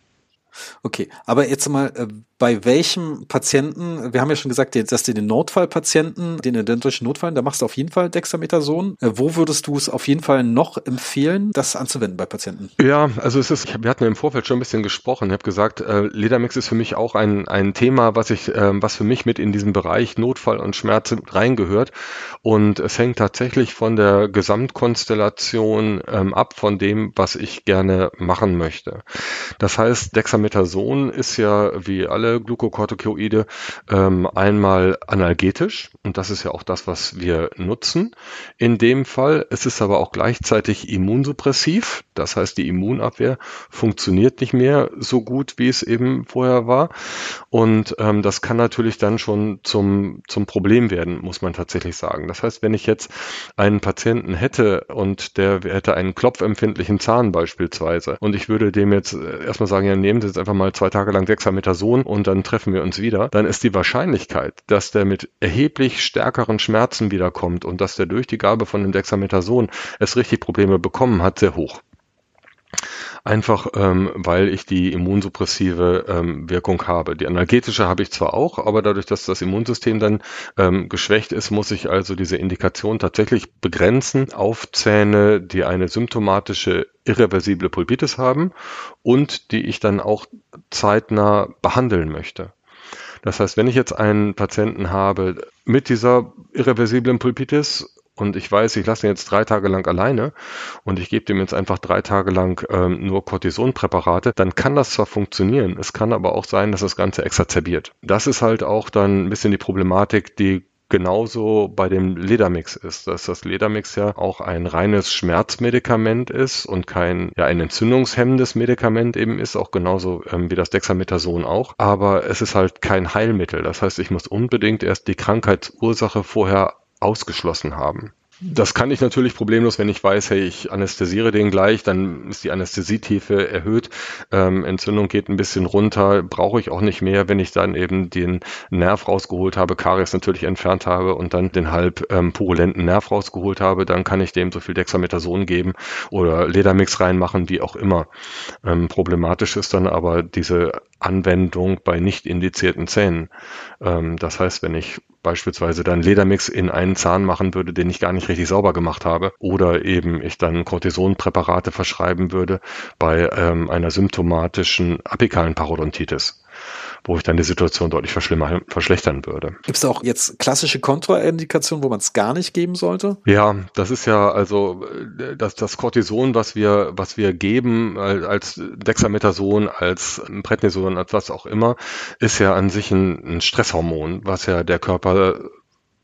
Okay, aber jetzt mal, äh, bei welchem Patienten, wir haben ja schon gesagt, dass du den Notfallpatienten, den identischen Notfall, da machst du auf jeden Fall Dexamethason. Äh, wo würdest du es auf jeden Fall noch empfehlen, das anzuwenden bei Patienten? Ja, also es ist, wir hatten im Vorfeld schon ein bisschen gesprochen. Ich habe gesagt, äh, Ledermix ist für mich auch ein, ein Thema, was ich, äh, was für mich mit in diesen Bereich Notfall und Schmerz reingehört. Und es hängt tatsächlich von der Gesamtkonstellation ähm, ab, von dem, was ich gerne machen möchte. Das heißt, Dexamethason ist ja wie alle Glukokortikoide ähm, einmal analgetisch und das ist ja auch das, was wir nutzen. In dem Fall, es ist aber auch gleichzeitig immunsuppressiv, das heißt die Immunabwehr funktioniert nicht mehr so gut, wie es eben vorher war und ähm, das kann natürlich dann schon zum, zum Problem werden, muss man tatsächlich sagen. Das heißt, wenn ich jetzt einen Patienten hätte und der hätte einen klopfempfindlichen Zahn beispielsweise und ich würde dem jetzt äh, erstmal sagen, ja, nehmen Sie jetzt einfach mal zwei Tage lang Dexamethason und dann treffen wir uns wieder, dann ist die Wahrscheinlichkeit, dass der mit erheblich stärkeren Schmerzen wiederkommt und dass der durch die Gabe von dem Dexamethason es richtig Probleme bekommen hat, sehr hoch. Einfach ähm, weil ich die immunsuppressive ähm, Wirkung habe. Die analgetische habe ich zwar auch, aber dadurch, dass das Immunsystem dann ähm, geschwächt ist, muss ich also diese Indikation tatsächlich begrenzen auf Zähne, die eine symptomatische irreversible Pulpitis haben und die ich dann auch zeitnah behandeln möchte. Das heißt, wenn ich jetzt einen Patienten habe mit dieser irreversiblen Pulpitis und ich weiß, ich lasse ihn jetzt drei Tage lang alleine und ich gebe dem jetzt einfach drei Tage lang ähm, nur Cortisonpräparate, dann kann das zwar funktionieren, es kann aber auch sein, dass das Ganze exazerbiert. Das ist halt auch dann ein bisschen die Problematik, die genauso bei dem Ledermix ist, dass das Ledermix ja auch ein reines Schmerzmedikament ist und kein, ja, ein entzündungshemmendes Medikament eben ist, auch genauso ähm, wie das Dexamethason auch. Aber es ist halt kein Heilmittel. Das heißt, ich muss unbedingt erst die Krankheitsursache vorher ausgeschlossen haben. Das kann ich natürlich problemlos, wenn ich weiß, hey, ich anästhesiere den gleich, dann ist die Anästhesietiefe erhöht, ähm, Entzündung geht ein bisschen runter, brauche ich auch nicht mehr, wenn ich dann eben den Nerv rausgeholt habe, Karies natürlich entfernt habe und dann den halb ähm, purulenten Nerv rausgeholt habe, dann kann ich dem so viel Dexamethason geben oder Ledermix reinmachen, wie auch immer. Ähm, problematisch ist dann aber diese Anwendung bei nicht indizierten Zähnen. Ähm, das heißt, wenn ich beispielsweise dann Ledermix in einen Zahn machen würde, den ich gar nicht richtig sauber gemacht habe, oder eben ich dann Cortisonpräparate verschreiben würde bei ähm, einer symptomatischen apikalen Parodontitis wo ich dann die Situation deutlich verschlechtern würde. Gibt es auch jetzt klassische Kontraindikationen, wo man es gar nicht geben sollte? Ja, das ist ja also das, das Cortison, was wir, was wir geben als Dexamethason, als Prednison, als was auch immer, ist ja an sich ein, ein Stresshormon, was ja der Körper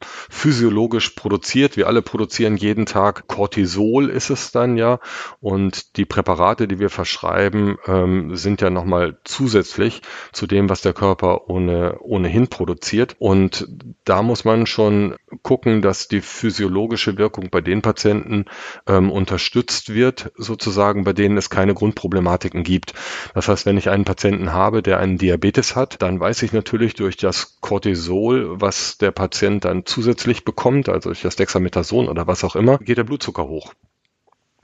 physiologisch produziert. Wir alle produzieren jeden Tag Cortisol ist es dann ja. Und die Präparate, die wir verschreiben, ähm, sind ja nochmal zusätzlich zu dem, was der Körper ohne, ohnehin produziert. Und da muss man schon gucken, dass die physiologische Wirkung bei den Patienten ähm, unterstützt wird, sozusagen, bei denen es keine Grundproblematiken gibt. Das heißt, wenn ich einen Patienten habe, der einen Diabetes hat, dann weiß ich natürlich durch das Cortisol, was der Patient dann zusätzlich bekommt, also durch das Dexamethason oder was auch immer, geht der Blutzucker hoch.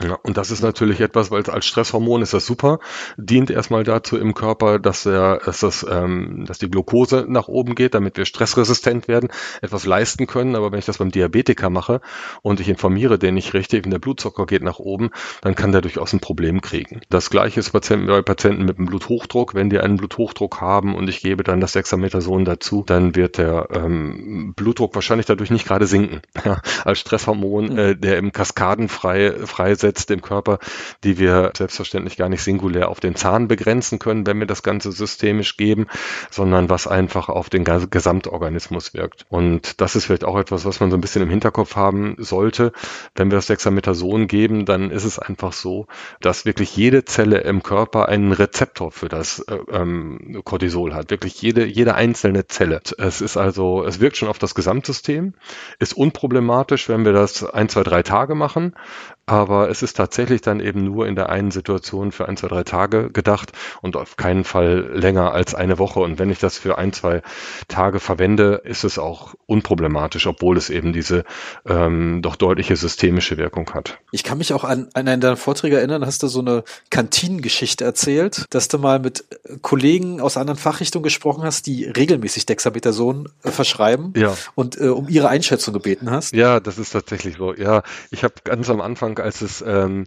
Ja, und das ist natürlich etwas, weil als Stresshormon ist das super, dient erstmal dazu im Körper, dass er, dass das, ähm, dass die Glucose nach oben geht, damit wir stressresistent werden, etwas leisten können. Aber wenn ich das beim Diabetiker mache und ich informiere den nicht richtig, wenn der Blutzucker geht nach oben, dann kann der durchaus ein Problem kriegen. Das gleiche ist bei Patienten mit einem Bluthochdruck. Wenn die einen Bluthochdruck haben und ich gebe dann das Dexamethason dazu, dann wird der ähm, Blutdruck wahrscheinlich dadurch nicht gerade sinken. (laughs) Als Stresshormon, äh, der im Kaskaden frei, frei freisetzt im Körper, die wir selbstverständlich gar nicht singulär auf den Zahn begrenzen können, wenn wir das Ganze systemisch geben, sondern was einfach auf den Gesamtorganismus wirkt. Und das ist vielleicht auch etwas, was man so ein bisschen im Hinterkopf haben sollte. Wenn wir das Dexamethason geben, dann ist es einfach so, dass wirklich jede Zelle im Körper einen Rezeptor für das äh, ähm, Cortisol hat. Wirklich jede, jede einzelne Zelle. Es ist also, es wirkt schon auf das Gesamtsystem, ist unproblematisch, wenn wir das ein, zwei, drei Tage machen. Aber es ist tatsächlich dann eben nur in der einen Situation für ein, zwei, drei Tage gedacht und auf keinen Fall länger als eine Woche. Und wenn ich das für ein, zwei Tage verwende, ist es auch unproblematisch, obwohl es eben diese ähm, doch deutliche systemische Wirkung hat. Ich kann mich auch an, an einen deiner Vorträge erinnern, hast du so eine Kantinengeschichte erzählt, dass du mal mit Kollegen aus anderen Fachrichtungen gesprochen hast, die regelmäßig Dexamethason äh, verschreiben ja. und äh, um ihre Einschätzung gebeten hast. Ja, das ist tatsächlich so. Ja, ich habe ganz am Anfang Anfang, als es ähm,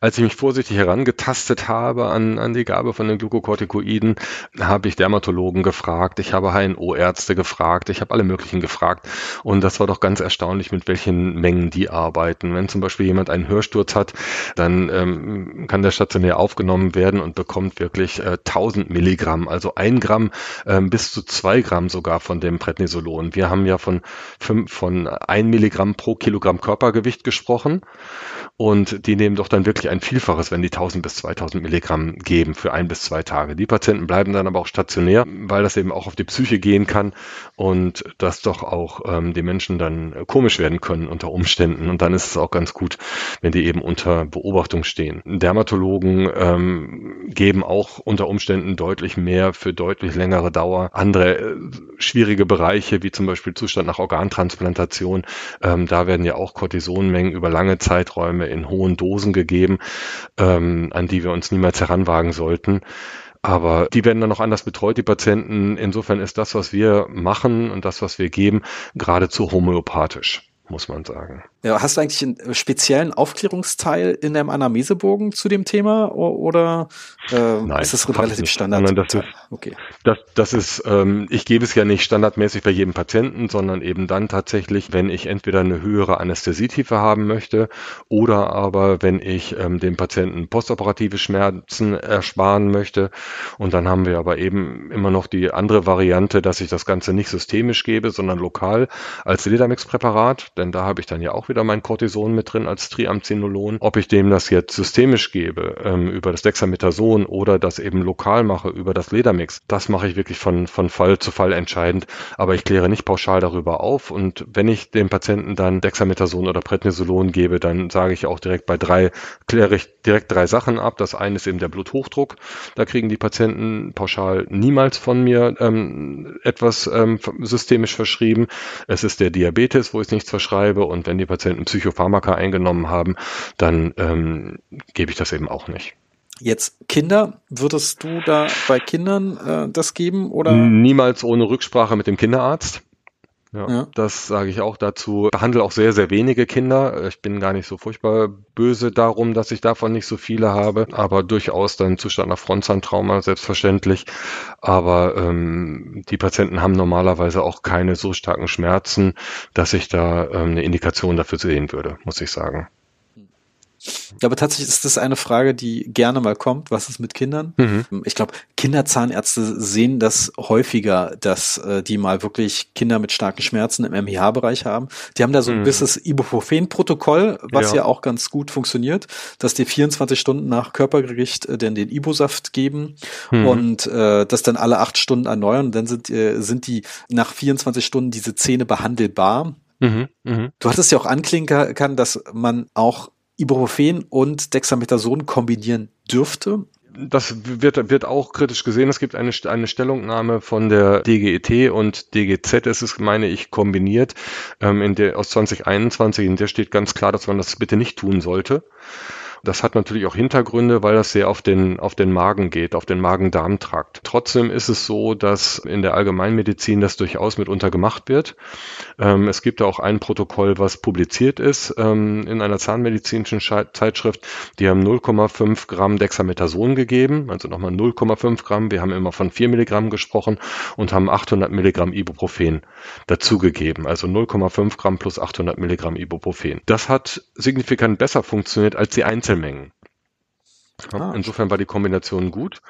als ich mich vorsichtig herangetastet habe an, an die Gabe von den Glukokortikoiden, habe ich Dermatologen gefragt, ich habe HNO-Ärzte gefragt, ich habe alle möglichen gefragt. Und das war doch ganz erstaunlich, mit welchen Mengen die arbeiten. Wenn zum Beispiel jemand einen Hörsturz hat, dann ähm, kann der stationär aufgenommen werden und bekommt wirklich äh, 1000 Milligramm, also ein Gramm ähm, bis zu zwei Gramm sogar von dem Prednisolon. Wir haben ja von, fünf, von ein Milligramm pro Kilogramm Körpergewicht gesprochen. Und die nehmen doch dann wirklich ein Vielfaches, wenn die 1000 bis 2000 Milligramm geben für ein bis zwei Tage. Die Patienten bleiben dann aber auch stationär, weil das eben auch auf die Psyche gehen kann und das doch auch ähm, die Menschen dann komisch werden können unter Umständen. Und dann ist es auch ganz gut, wenn die eben unter Beobachtung stehen. Dermatologen ähm, geben auch unter Umständen deutlich mehr für deutlich längere Dauer. Andere äh, schwierige Bereiche, wie zum Beispiel Zustand nach Organtransplantation, ähm, da werden ja auch Cortisonmengen über lange Zeiträume in hohen Dosen gegeben. ähm, an die wir uns niemals heranwagen sollten. Aber die werden dann noch anders betreut, die Patienten. Insofern ist das, was wir machen und das, was wir geben, geradezu homöopathisch muss man sagen. Ja, hast du eigentlich einen speziellen Aufklärungsteil in deinem Anamnesebogen zu dem Thema oder äh, Nein, ist das relativ. Standard? Sondern das ist, okay. das, das ist ähm, ich gebe es ja nicht standardmäßig bei jedem Patienten, sondern eben dann tatsächlich, wenn ich entweder eine höhere Anästhesietiefe haben möchte oder aber wenn ich ähm, dem Patienten postoperative Schmerzen ersparen möchte. Und dann haben wir aber eben immer noch die andere Variante, dass ich das Ganze nicht systemisch gebe, sondern lokal als Ledamix-Präparat denn da habe ich dann ja auch wieder mein Cortison mit drin als Triamcinolon. Ob ich dem das jetzt systemisch gebe, ähm, über das Dexamethason oder das eben lokal mache über das Ledermix, das mache ich wirklich von, von Fall zu Fall entscheidend. Aber ich kläre nicht pauschal darüber auf. Und wenn ich dem Patienten dann Dexamethason oder Prednisolon gebe, dann sage ich auch direkt bei drei, kläre ich direkt drei Sachen ab. Das eine ist eben der Bluthochdruck. Da kriegen die Patienten pauschal niemals von mir ähm, etwas ähm, systemisch verschrieben. Es ist der Diabetes, wo ich nichts verschreibe schreibe und wenn die Patienten Psychopharmaka eingenommen haben, dann ähm, gebe ich das eben auch nicht. Jetzt Kinder, würdest du da bei Kindern äh, das geben oder? Niemals ohne Rücksprache mit dem Kinderarzt. Ja, ja, das sage ich auch dazu. Ich behandle auch sehr, sehr wenige Kinder. Ich bin gar nicht so furchtbar böse darum, dass ich davon nicht so viele habe, aber durchaus dann Zustand nach Frontzahntrauma, selbstverständlich. Aber ähm, die Patienten haben normalerweise auch keine so starken Schmerzen, dass ich da ähm, eine Indikation dafür sehen würde, muss ich sagen. Aber tatsächlich ist das eine Frage, die gerne mal kommt. Was ist mit Kindern? Mhm. Ich glaube, Kinderzahnärzte sehen das häufiger, dass äh, die mal wirklich Kinder mit starken Schmerzen im MIH-Bereich haben. Die haben da so ein mhm. gewisses Ibuprofen-Protokoll, was ja. ja. auch ganz gut funktioniert, dass die 24 Stunden nach Körpergericht äh, denn den Ibusaft geben mhm. und äh, das dann alle acht Stunden erneuern. Und dann sind, äh, sind die nach 24 Stunden diese Zähne behandelbar. Mhm, mh. Du hattest ja auch anklingen kann, dass man auch Ibuprofen und Dexamethason kombinieren dürfte? Das wird, wird auch kritisch gesehen. Es gibt eine, eine Stellungnahme von der DGET und DGZ, es ist, meine ich, kombiniert, ähm, in der, aus 2021, in der steht ganz klar, dass man das bitte nicht tun sollte. Das hat natürlich auch Hintergründe, weil das sehr auf den, auf den Magen geht, auf den Magen-Darm-Trakt. Trotzdem ist es so, dass in der Allgemeinmedizin das durchaus mitunter gemacht wird. Ähm, es gibt auch ein Protokoll, was publiziert ist ähm, in einer zahnmedizinischen Zeitschrift. Die haben 0,5 Gramm Dexamethason gegeben, also nochmal 0,5 Gramm. Wir haben immer von 4 Milligramm gesprochen und haben 800 Milligramm Ibuprofen dazugegeben. Also 0,5 Gramm plus 800 Milligramm Ibuprofen. Das hat signifikant besser funktioniert als die einzelnen Einzelmengen. Ah. insofern war die Kombination gut.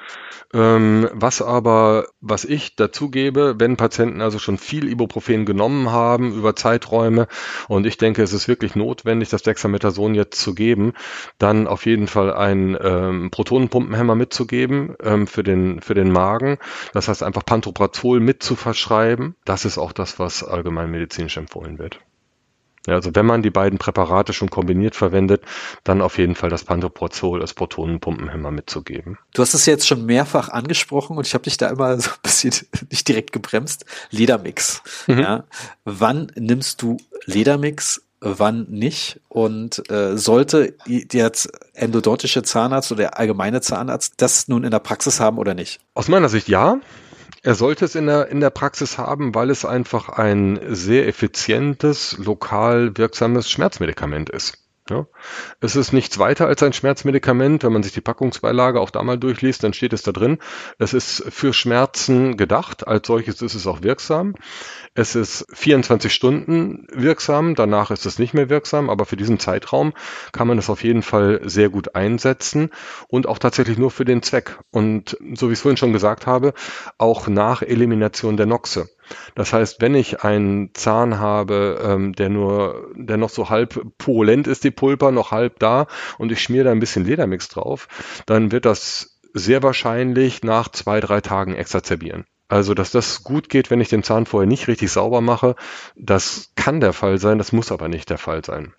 Ähm, was aber, was ich dazu gebe, wenn Patienten also schon viel Ibuprofen genommen haben über Zeiträume und ich denke, es ist wirklich notwendig, das Dexamethason jetzt zu geben, dann auf jeden Fall einen ähm, Protonenpumpenhemmer mitzugeben ähm, für, den, für den Magen. Das heißt einfach Pantoprazol mit zu verschreiben. Das ist auch das, was allgemein medizinisch empfohlen wird. Ja, also wenn man die beiden Präparate schon kombiniert verwendet, dann auf jeden Fall das Pantoprazol als Protonenpumpenhemmer mitzugeben. Du hast es jetzt schon mehrfach angesprochen und ich habe dich da immer (laughs) so ein bisschen nicht direkt gebremst. Ledermix. Mhm. Ja. Wann nimmst du Ledermix? Wann nicht? Und äh, sollte der endodontische Zahnarzt oder der allgemeine Zahnarzt das nun in der Praxis haben oder nicht? Aus meiner Sicht ja. Er sollte es in der, in der Praxis haben, weil es einfach ein sehr effizientes, lokal wirksames Schmerzmedikament ist. Ja. Es ist nichts weiter als ein Schmerzmedikament. Wenn man sich die Packungsbeilage auch da mal durchliest, dann steht es da drin. Es ist für Schmerzen gedacht. Als solches ist es auch wirksam. Es ist 24 Stunden wirksam. Danach ist es nicht mehr wirksam. Aber für diesen Zeitraum kann man es auf jeden Fall sehr gut einsetzen und auch tatsächlich nur für den Zweck. Und so wie ich es vorhin schon gesagt habe, auch nach Elimination der Noxe. Das heißt, wenn ich einen Zahn habe, ähm, der nur, der noch so halb purulent ist, die Pulper, noch halb da, und ich schmiere da ein bisschen Ledermix drauf, dann wird das sehr wahrscheinlich nach zwei, drei Tagen exazerbieren. Also, dass das gut geht, wenn ich den Zahn vorher nicht richtig sauber mache, das kann der Fall sein, das muss aber nicht der Fall sein.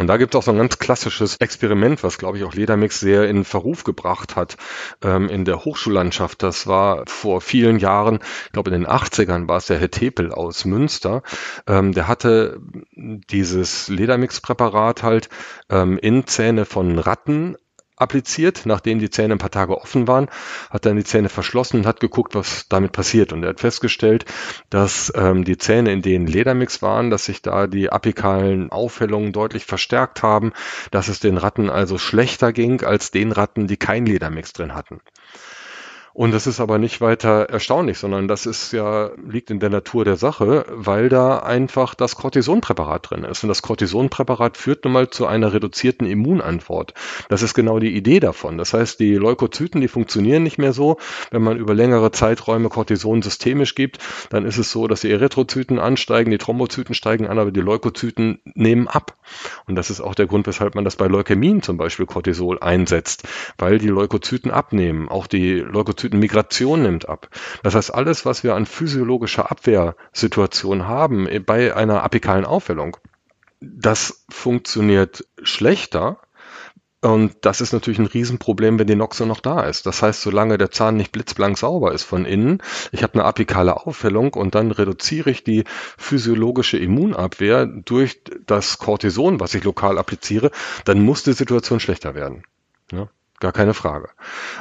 Und da gibt es auch so ein ganz klassisches Experiment, was, glaube ich, auch Ledermix sehr in Verruf gebracht hat ähm, in der Hochschullandschaft. Das war vor vielen Jahren, ich glaube in den 80ern war es der Herr Tepel aus Münster. Ähm, der hatte dieses Ledermix-Präparat halt ähm, in Zähne von Ratten appliziert, nachdem die Zähne ein paar Tage offen waren, hat dann die Zähne verschlossen und hat geguckt, was damit passiert. Und er hat festgestellt, dass ähm, die Zähne, in denen Ledermix waren, dass sich da die apikalen Aufhellungen deutlich verstärkt haben, dass es den Ratten also schlechter ging als den Ratten, die kein Ledermix drin hatten. Und das ist aber nicht weiter erstaunlich, sondern das ist ja, liegt in der Natur der Sache, weil da einfach das Cortisonpräparat drin ist. Und das Cortisonpräparat führt nun mal zu einer reduzierten Immunantwort. Das ist genau die Idee davon. Das heißt, die Leukozyten, die funktionieren nicht mehr so. Wenn man über längere Zeiträume Cortison systemisch gibt, dann ist es so, dass die Erythrozyten ansteigen, die Thrombozyten steigen an, aber die Leukozyten nehmen ab. Und das ist auch der Grund, weshalb man das bei Leukämien zum Beispiel Cortisol einsetzt, weil die Leukozyten abnehmen. Auch die Leukozyten Migration nimmt ab. Das heißt, alles, was wir an physiologischer Abwehrsituation haben bei einer apikalen Aufwellung, das funktioniert schlechter, und das ist natürlich ein Riesenproblem, wenn die Noxe noch da ist. Das heißt, solange der Zahn nicht blitzblank sauber ist von innen, ich habe eine apikale Aufhellung und dann reduziere ich die physiologische Immunabwehr durch das Cortison, was ich lokal appliziere, dann muss die Situation schlechter werden. Ja? Gar keine Frage.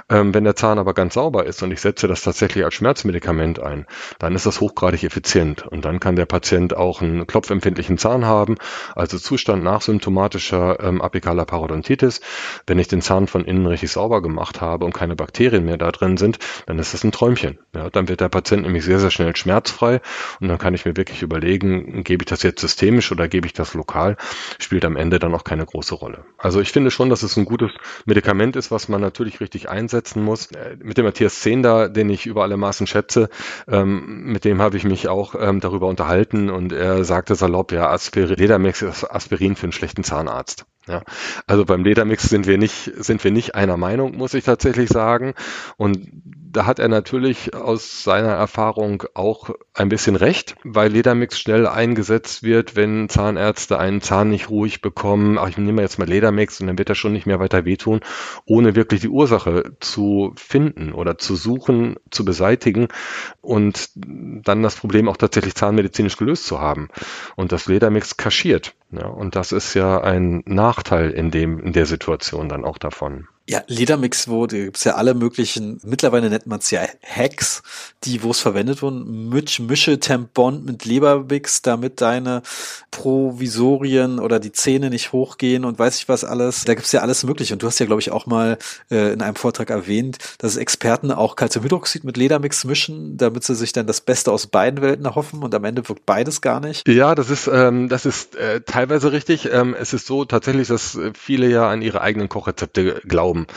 Ähm, wenn der Zahn aber ganz sauber ist und ich setze das tatsächlich als Schmerzmedikament ein, dann ist das hochgradig effizient. Und dann kann der Patient auch einen klopfempfindlichen Zahn haben, also Zustand nach symptomatischer ähm, apikaler Parodontitis. Wenn ich den Zahn von innen richtig sauber gemacht habe und keine Bakterien mehr da drin sind, dann ist das ein Träumchen. Ja, dann wird der Patient nämlich sehr, sehr schnell schmerzfrei und dann kann ich mir wirklich überlegen, gebe ich das jetzt systemisch oder gebe ich das lokal, spielt am Ende dann auch keine große Rolle. Also ich finde schon, dass es ein gutes Medikament ist, was man natürlich richtig einsetzen muss. Äh, mit dem Matthias Zehnder, den ich über alle Maßen schätze, ähm, mit dem habe ich mich auch ähm, darüber unterhalten und er sagte salopp, ja, Aspirin, Ledermix ist Aspirin für einen schlechten Zahnarzt. Ja, also beim Ledermix sind wir nicht, sind wir nicht einer Meinung, muss ich tatsächlich sagen. Und da hat er natürlich aus seiner Erfahrung auch ein bisschen recht, weil Ledermix schnell eingesetzt wird, wenn Zahnärzte einen Zahn nicht ruhig bekommen. Ach, ich nehme jetzt mal Ledermix und dann wird er schon nicht mehr weiter wehtun, ohne wirklich die Ursache zu finden oder zu suchen, zu beseitigen und dann das Problem auch tatsächlich zahnmedizinisch gelöst zu haben. Und das Ledermix kaschiert. Ja, und das ist ja ein Nachteil in dem, in der Situation dann auch davon. Ja, Ledermix wurde, gibt's ja alle möglichen, mittlerweile nennt man es ja Hacks, die, wo es verwendet wurden. Misch, mische Tempon mit Lebermix, damit deine Provisorien oder die Zähne nicht hochgehen und weiß ich was alles. Da gibt's ja alles mögliche. Und du hast ja, glaube ich, auch mal äh, in einem Vortrag erwähnt, dass Experten auch Calciumhydroxid mit Ledermix mischen, damit sie sich dann das Beste aus beiden Welten erhoffen und am Ende wirkt beides gar nicht. Ja, das ist, ähm, das ist äh, teilweise richtig. Ähm, es ist so tatsächlich, dass viele ja an ihre eigenen Kochrezepte glauben haben.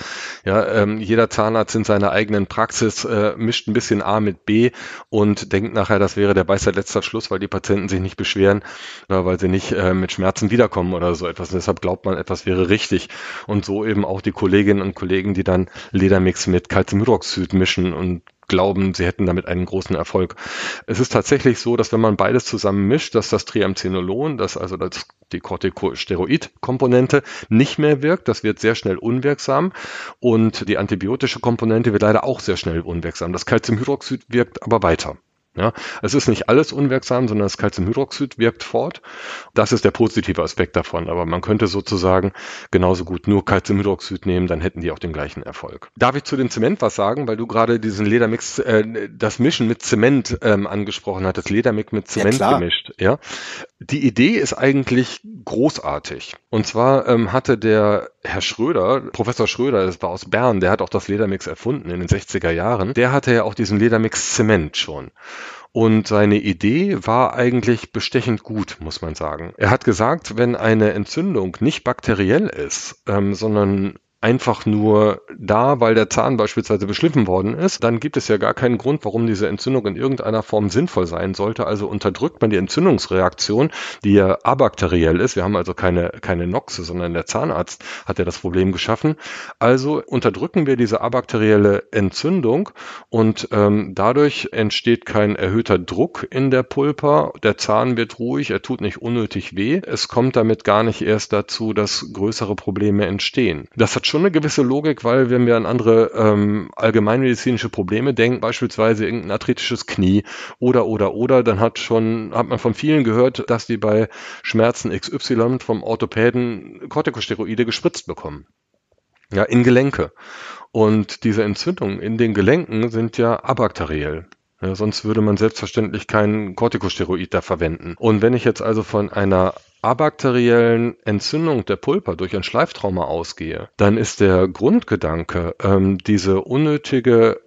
Ja, ähm, jeder Zahnarzt in seiner eigenen Praxis äh, mischt ein bisschen A mit B und denkt nachher, das wäre der Weisheit letzter Schluss, weil die Patienten sich nicht beschweren oder weil sie nicht äh, mit Schmerzen wiederkommen oder so etwas. Und deshalb glaubt man, etwas wäre richtig. Und so eben auch die Kolleginnen und Kollegen, die dann Ledermix mit Calciumhydroxid mischen und glauben, sie hätten damit einen großen Erfolg. Es ist tatsächlich so, dass wenn man beides zusammen mischt, dass das Triamcinolon, das also das, die Corticosteroid-Komponente nicht mehr wirkt. Das wird sehr schnell unwirksam und die antibiotische Komponente wird leider auch sehr schnell unwirksam. Das Calciumhydroxid wirkt aber weiter. Ja, es ist nicht alles unwirksam, sondern das Calciumhydroxid wirkt fort. Das ist der positive Aspekt davon. Aber man könnte sozusagen genauso gut nur Calciumhydroxid nehmen, dann hätten die auch den gleichen Erfolg. Darf ich zu dem Zement was sagen, weil du gerade diesen Ledermix, äh, das Mischen mit Zement ähm, angesprochen hattest, Ledermix mit Zement ja, gemischt. Ja, die Idee ist eigentlich großartig. Und zwar ähm, hatte der Herr Schröder, Professor Schröder, das war aus Bern, der hat auch das Ledermix erfunden in den 60er Jahren. Der hatte ja auch diesen Ledermix Zement schon. Und seine Idee war eigentlich bestechend gut, muss man sagen. Er hat gesagt, wenn eine Entzündung nicht bakteriell ist, ähm, sondern einfach nur da, weil der Zahn beispielsweise beschliffen worden ist, dann gibt es ja gar keinen Grund, warum diese Entzündung in irgendeiner Form sinnvoll sein sollte. Also unterdrückt man die Entzündungsreaktion, die ja abakteriell ist. Wir haben also keine, keine Noxe, sondern der Zahnarzt hat ja das Problem geschaffen. Also unterdrücken wir diese abakterielle Entzündung und ähm, dadurch entsteht kein erhöhter Druck in der Pulpa. Der Zahn wird ruhig, er tut nicht unnötig weh. Es kommt damit gar nicht erst dazu, dass größere Probleme entstehen. Das hat schon eine gewisse Logik, weil wenn wir an andere ähm, allgemeinmedizinische Probleme denken, beispielsweise irgendein arthritisches Knie oder oder oder, dann hat schon hat man von vielen gehört, dass die bei Schmerzen XY vom Orthopäden Corticosteroide gespritzt bekommen. Ja, in Gelenke. Und diese Entzündungen in den Gelenken sind ja abakteriell. Ja, sonst würde man selbstverständlich keinen Corticosteroid da verwenden. Und wenn ich jetzt also von einer abakteriellen Entzündung der Pulpa durch ein Schleiftrauma ausgehe, dann ist der Grundgedanke, ähm, diese unnötige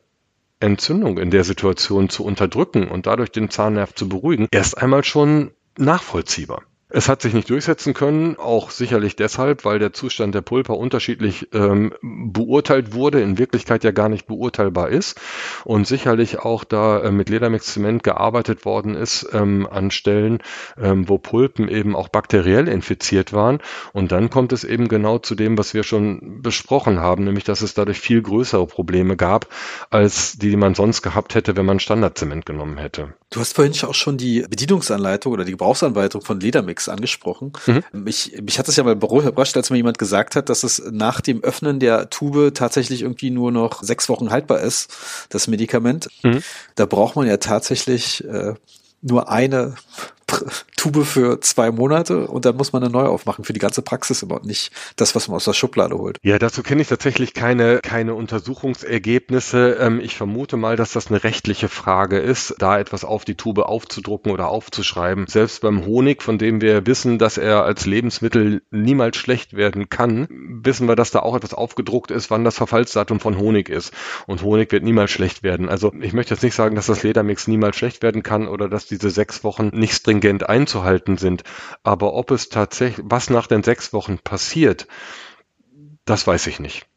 Entzündung in der Situation zu unterdrücken und dadurch den Zahnnerv zu beruhigen, erst einmal schon nachvollziehbar. Es hat sich nicht durchsetzen können, auch sicherlich deshalb, weil der Zustand der Pulpa unterschiedlich ähm, beurteilt wurde, in Wirklichkeit ja gar nicht beurteilbar ist und sicherlich auch da äh, mit Ledermix-Zement gearbeitet worden ist ähm, an Stellen, ähm, wo Pulpen eben auch bakteriell infiziert waren und dann kommt es eben genau zu dem, was wir schon besprochen haben, nämlich dass es dadurch viel größere Probleme gab, als die, die man sonst gehabt hätte, wenn man Standardzement genommen hätte. Du hast vorhin auch schon die Bedienungsanleitung oder die Gebrauchsanleitung von Ledermix angesprochen. Mhm. Mich, mich hat es ja mal überrascht, als mir jemand gesagt hat, dass es nach dem Öffnen der Tube tatsächlich irgendwie nur noch sechs Wochen haltbar ist, das Medikament. Mhm. Da braucht man ja tatsächlich äh, nur eine (laughs) Tube für zwei Monate und dann muss man eine neue aufmachen für die ganze Praxis immer und nicht das, was man aus der Schublade holt. Ja, dazu kenne ich tatsächlich keine, keine Untersuchungsergebnisse. Ähm, ich vermute mal, dass das eine rechtliche Frage ist, da etwas auf die Tube aufzudrucken oder aufzuschreiben. Selbst beim Honig, von dem wir wissen, dass er als Lebensmittel niemals schlecht werden kann, wissen wir, dass da auch etwas aufgedruckt ist, wann das Verfallsdatum von Honig ist. Und Honig wird niemals schlecht werden. Also ich möchte jetzt nicht sagen, dass das Ledermix niemals schlecht werden kann oder dass diese sechs Wochen nicht stringent einzuhalten sind. Aber ob es tatsächlich, was nach den sechs Wochen passiert, das weiß ich nicht.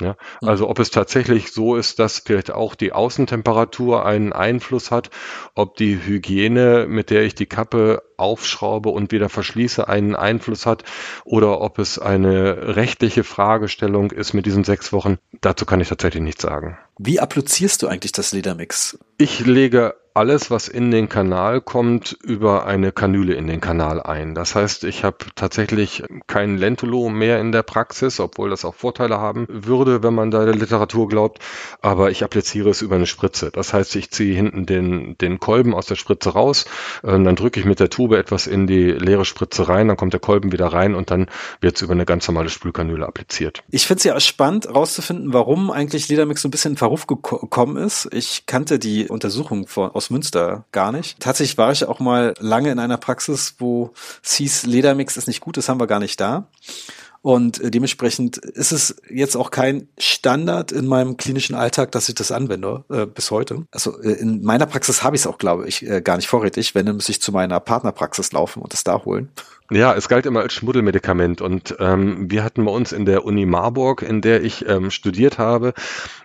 Ja, also ob es tatsächlich so ist, dass vielleicht auch die Außentemperatur einen Einfluss hat, ob die Hygiene, mit der ich die Kappe aufschraube und wieder verschließe, einen Einfluss hat oder ob es eine rechtliche Fragestellung ist mit diesen sechs Wochen, dazu kann ich tatsächlich nichts sagen. Wie applizierst du eigentlich das Ledermix? Ich lege alles, was in den Kanal kommt, über eine Kanüle in den Kanal ein. Das heißt, ich habe tatsächlich kein Lentulo mehr in der Praxis, obwohl das auch Vorteile haben würde, wenn man da der Literatur glaubt. Aber ich appliziere es über eine Spritze. Das heißt, ich ziehe hinten den, den Kolben aus der Spritze raus, äh, dann drücke ich mit der Tube etwas in die leere Spritze rein, dann kommt der Kolben wieder rein und dann wird es über eine ganz normale Spülkanüle appliziert. Ich finde es ja spannend, herauszufinden, warum eigentlich Ledermix so ein bisschen in Verruf gekommen ist. Ich kannte die Untersuchung von, aus Münster gar nicht. Tatsächlich war ich auch mal lange in einer Praxis, wo es hieß, Ledermix ist nicht gut, das haben wir gar nicht da. Und äh, dementsprechend ist es jetzt auch kein Standard in meinem klinischen Alltag, dass ich das anwende äh, bis heute. Also äh, in meiner Praxis habe ich es auch, glaube ich, äh, gar nicht vorrätig. Wenn, dann muss ich zu meiner Partnerpraxis laufen und es da holen. Ja, es galt immer als Schmuddelmedikament und ähm, wir hatten bei uns in der Uni Marburg, in der ich ähm, studiert habe,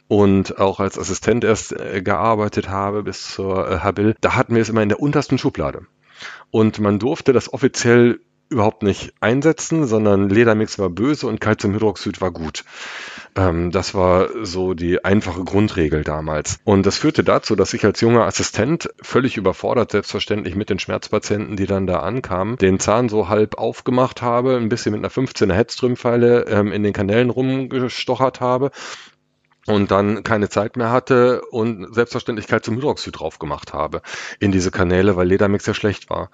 und auch als Assistent erst äh, gearbeitet habe bis zur äh, Habil, da hatten wir es immer in der untersten Schublade. Und man durfte das offiziell überhaupt nicht einsetzen, sondern Ledermix war böse und Calciumhydroxid war gut. Ähm, das war so die einfache Grundregel damals. Und das führte dazu, dass ich als junger Assistent völlig überfordert, selbstverständlich mit den Schmerzpatienten, die dann da ankamen, den Zahn so halb aufgemacht habe, ein bisschen mit einer 15er Headström-Pfeile ähm, in den Kanälen rumgestochert habe und dann keine Zeit mehr hatte und Selbstverständlichkeit zum Hydroxid drauf gemacht habe in diese Kanäle, weil Ledermix ja schlecht war.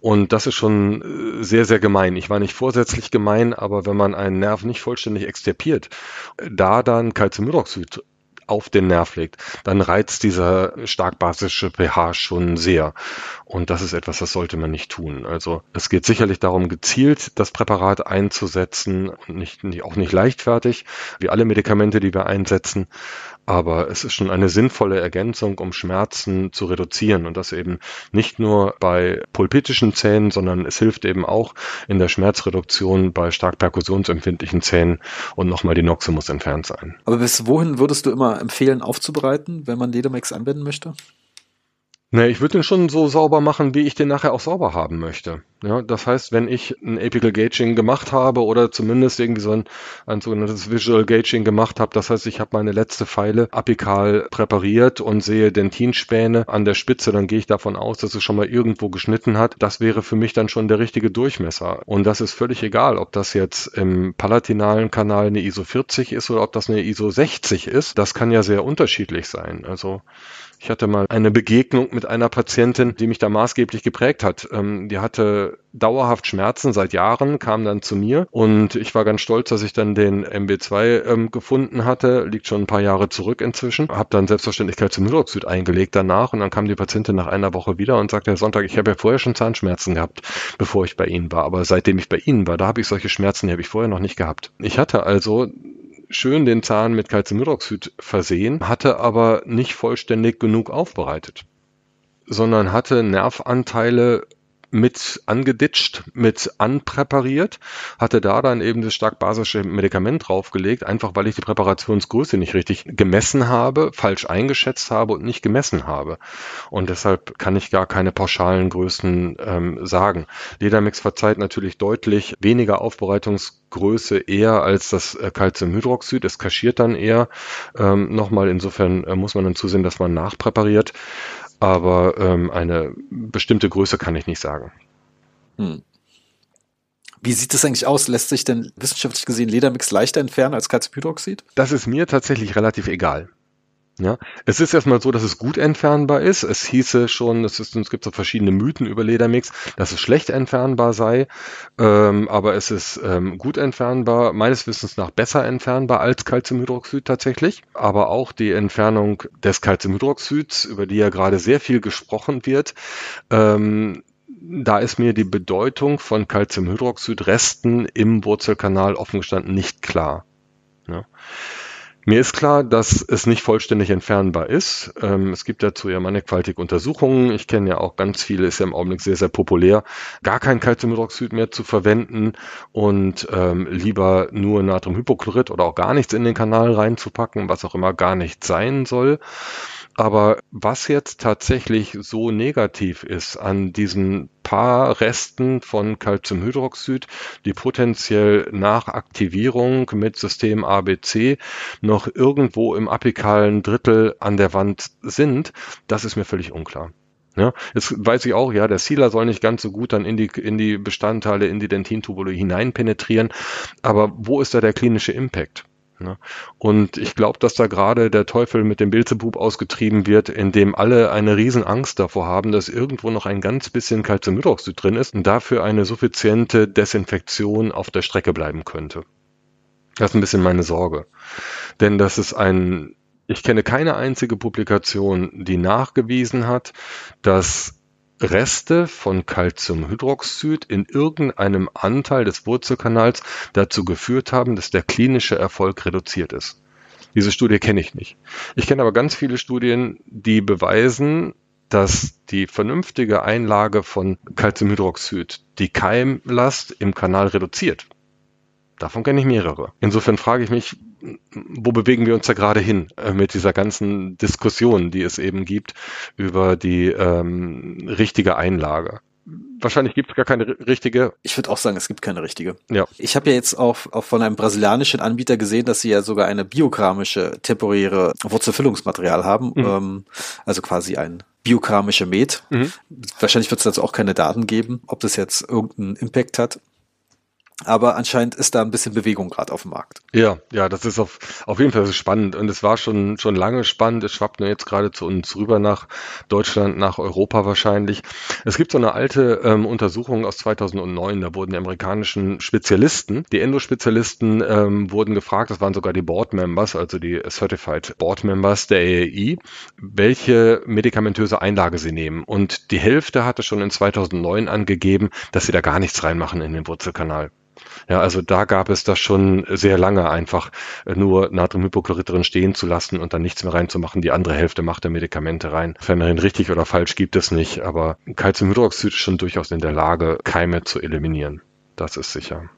Und das ist schon äh, sehr, sehr gemein. Ich war nicht vorsätzlich gemein, aber wenn man einen Nerv nicht vollständig extirpiert, da dann Calciumhydroxid auf den Nerv legt, dann reizt dieser stark basische pH schon sehr. Und das ist etwas, das sollte man nicht tun. Also es geht sicherlich darum, gezielt das Präparat einzusetzen, nicht, nicht, auch nicht leichtfertig, wie alle Medikamente, die wir einsetzen. Aber es ist schon eine sinnvolle Ergänzung, um Schmerzen zu reduzieren und das eben nicht nur bei pulpitischen Zähnen, sondern es hilft eben auch in der Schmerzreduktion bei stark perkussionsempfindlichen Zähnen und nochmal die Noxe muss entfernt sein. Aber bis wohin würdest du immer empfehlen aufzubereiten, wenn man Ledamax anwenden möchte? Ne, ich würde den schon so sauber machen, wie ich den nachher auch sauber haben möchte. Ja, das heißt, wenn ich ein Apical Gaging gemacht habe oder zumindest irgendwie so ein, ein sogenanntes Visual Gaging gemacht habe, das heißt, ich habe meine letzte Pfeile apikal präpariert und sehe Dentinspäne an der Spitze, dann gehe ich davon aus, dass es schon mal irgendwo geschnitten hat. Das wäre für mich dann schon der richtige Durchmesser. Und das ist völlig egal, ob das jetzt im palatinalen Kanal eine ISO 40 ist oder ob das eine ISO 60 ist. Das kann ja sehr unterschiedlich sein. Also ich hatte mal eine Begegnung mit einer Patientin, die mich da maßgeblich geprägt hat. Ähm, die hatte dauerhaft Schmerzen seit Jahren, kam dann zu mir und ich war ganz stolz, dass ich dann den MB2 ähm, gefunden hatte. Liegt schon ein paar Jahre zurück inzwischen. Habe dann selbstverständlich Calciumhydroxid eingelegt danach und dann kam die Patientin nach einer Woche wieder und sagte, Herr Sonntag, ich habe ja vorher schon Zahnschmerzen gehabt, bevor ich bei Ihnen war. Aber seitdem ich bei Ihnen war, da habe ich solche Schmerzen, die habe ich vorher noch nicht gehabt. Ich hatte also schön den Zahn mit Calciumhydroxid versehen, hatte aber nicht vollständig genug aufbereitet, sondern hatte Nervanteile mit angeditscht, mit anpräpariert, hatte da dann eben das stark basische Medikament draufgelegt, einfach weil ich die Präparationsgröße nicht richtig gemessen habe, falsch eingeschätzt habe und nicht gemessen habe. Und deshalb kann ich gar keine pauschalen Größen ähm, sagen. Ledermix verzeiht natürlich deutlich weniger Aufbereitungsgröße eher als das äh, Calciumhydroxid. Es kaschiert dann eher ähm, nochmal. Insofern äh, muss man dann zusehen, dass man nachpräpariert aber ähm, eine bestimmte Größe kann ich nicht sagen. Hm. Wie sieht es eigentlich aus? Lässt sich denn wissenschaftlich gesehen Ledermix leichter entfernen als Calciumhydroxid? Das ist mir tatsächlich relativ egal. Ja, es ist erstmal so, dass es gut entfernbar ist. Es hieße schon, es, ist, es gibt so verschiedene Mythen über Ledermix, dass es schlecht entfernbar sei, ähm, aber es ist ähm, gut entfernbar, meines Wissens nach besser entfernbar als Calciumhydroxid tatsächlich. Aber auch die Entfernung des Calciumhydroxids, über die ja gerade sehr viel gesprochen wird, ähm, da ist mir die Bedeutung von Calciumhydroxid-Resten im Wurzelkanal offen gestanden nicht klar. Ja. Mir ist klar, dass es nicht vollständig entfernbar ist. Ähm, es gibt dazu ja mannigfaltige Untersuchungen. Ich kenne ja auch ganz viele, ist ja im Augenblick sehr, sehr populär, gar kein Calciumhydroxid mehr zu verwenden und ähm, lieber nur Natriumhypochlorid oder auch gar nichts in den Kanal reinzupacken, was auch immer gar nicht sein soll. Aber was jetzt tatsächlich so negativ ist an diesen paar Resten von Calciumhydroxid, die potenziell nach Aktivierung mit System ABC noch irgendwo im apikalen Drittel an der Wand sind, das ist mir völlig unklar. Ja, jetzt weiß ich auch, ja, der Sealer soll nicht ganz so gut dann in die, in die Bestandteile, in die Dentintubule hinein penetrieren. Aber wo ist da der klinische Impact? Ne? Und ich glaube, dass da gerade der Teufel mit dem Bilzebub ausgetrieben wird, indem alle eine riesen Angst davor haben, dass irgendwo noch ein ganz bisschen Calciumhydroxid drin ist und dafür eine suffiziente Desinfektion auf der Strecke bleiben könnte. Das ist ein bisschen meine Sorge. Denn das ist ein, ich kenne keine einzige Publikation, die nachgewiesen hat, dass Reste von Calciumhydroxid in irgendeinem Anteil des Wurzelkanals dazu geführt haben, dass der klinische Erfolg reduziert ist. Diese Studie kenne ich nicht. Ich kenne aber ganz viele Studien, die beweisen, dass die vernünftige Einlage von Calciumhydroxid die Keimlast im Kanal reduziert. Davon kenne ich mehrere. Insofern frage ich mich, wo bewegen wir uns da gerade hin äh, mit dieser ganzen Diskussion, die es eben gibt über die ähm, richtige Einlage? Wahrscheinlich gibt es gar keine richtige. Ich würde auch sagen, es gibt keine richtige. Ja. Ich habe ja jetzt auch, auch von einem brasilianischen Anbieter gesehen, dass sie ja sogar eine biokramische temporäre Wurzelfüllungsmaterial haben. Mhm. Ähm, also quasi ein biokramische Met. Mhm. Wahrscheinlich wird es dazu auch keine Daten geben, ob das jetzt irgendeinen Impact hat. Aber anscheinend ist da ein bisschen Bewegung gerade auf dem Markt. Ja, ja, das ist auf, auf jeden Fall spannend. Und es war schon, schon lange spannend. Es schwappt nur jetzt gerade zu uns rüber nach Deutschland, nach Europa wahrscheinlich. Es gibt so eine alte ähm, Untersuchung aus 2009. Da wurden die amerikanischen Spezialisten, die Endospezialisten, ähm, wurden gefragt, das waren sogar die Board Members, also die Certified Board Members der AAI, welche medikamentöse Einlage sie nehmen. Und die Hälfte hatte schon in 2009 angegeben, dass sie da gar nichts reinmachen in den Wurzelkanal. Ja, also da gab es das schon sehr lange einfach äh, nur Natriumhypochlorid drin stehen zu lassen und dann nichts mehr reinzumachen. Die andere Hälfte macht der Medikamente rein. Fernerin richtig oder falsch gibt es nicht, aber Calciumhydroxid ist schon durchaus in der Lage, Keime zu eliminieren. Das ist sicher.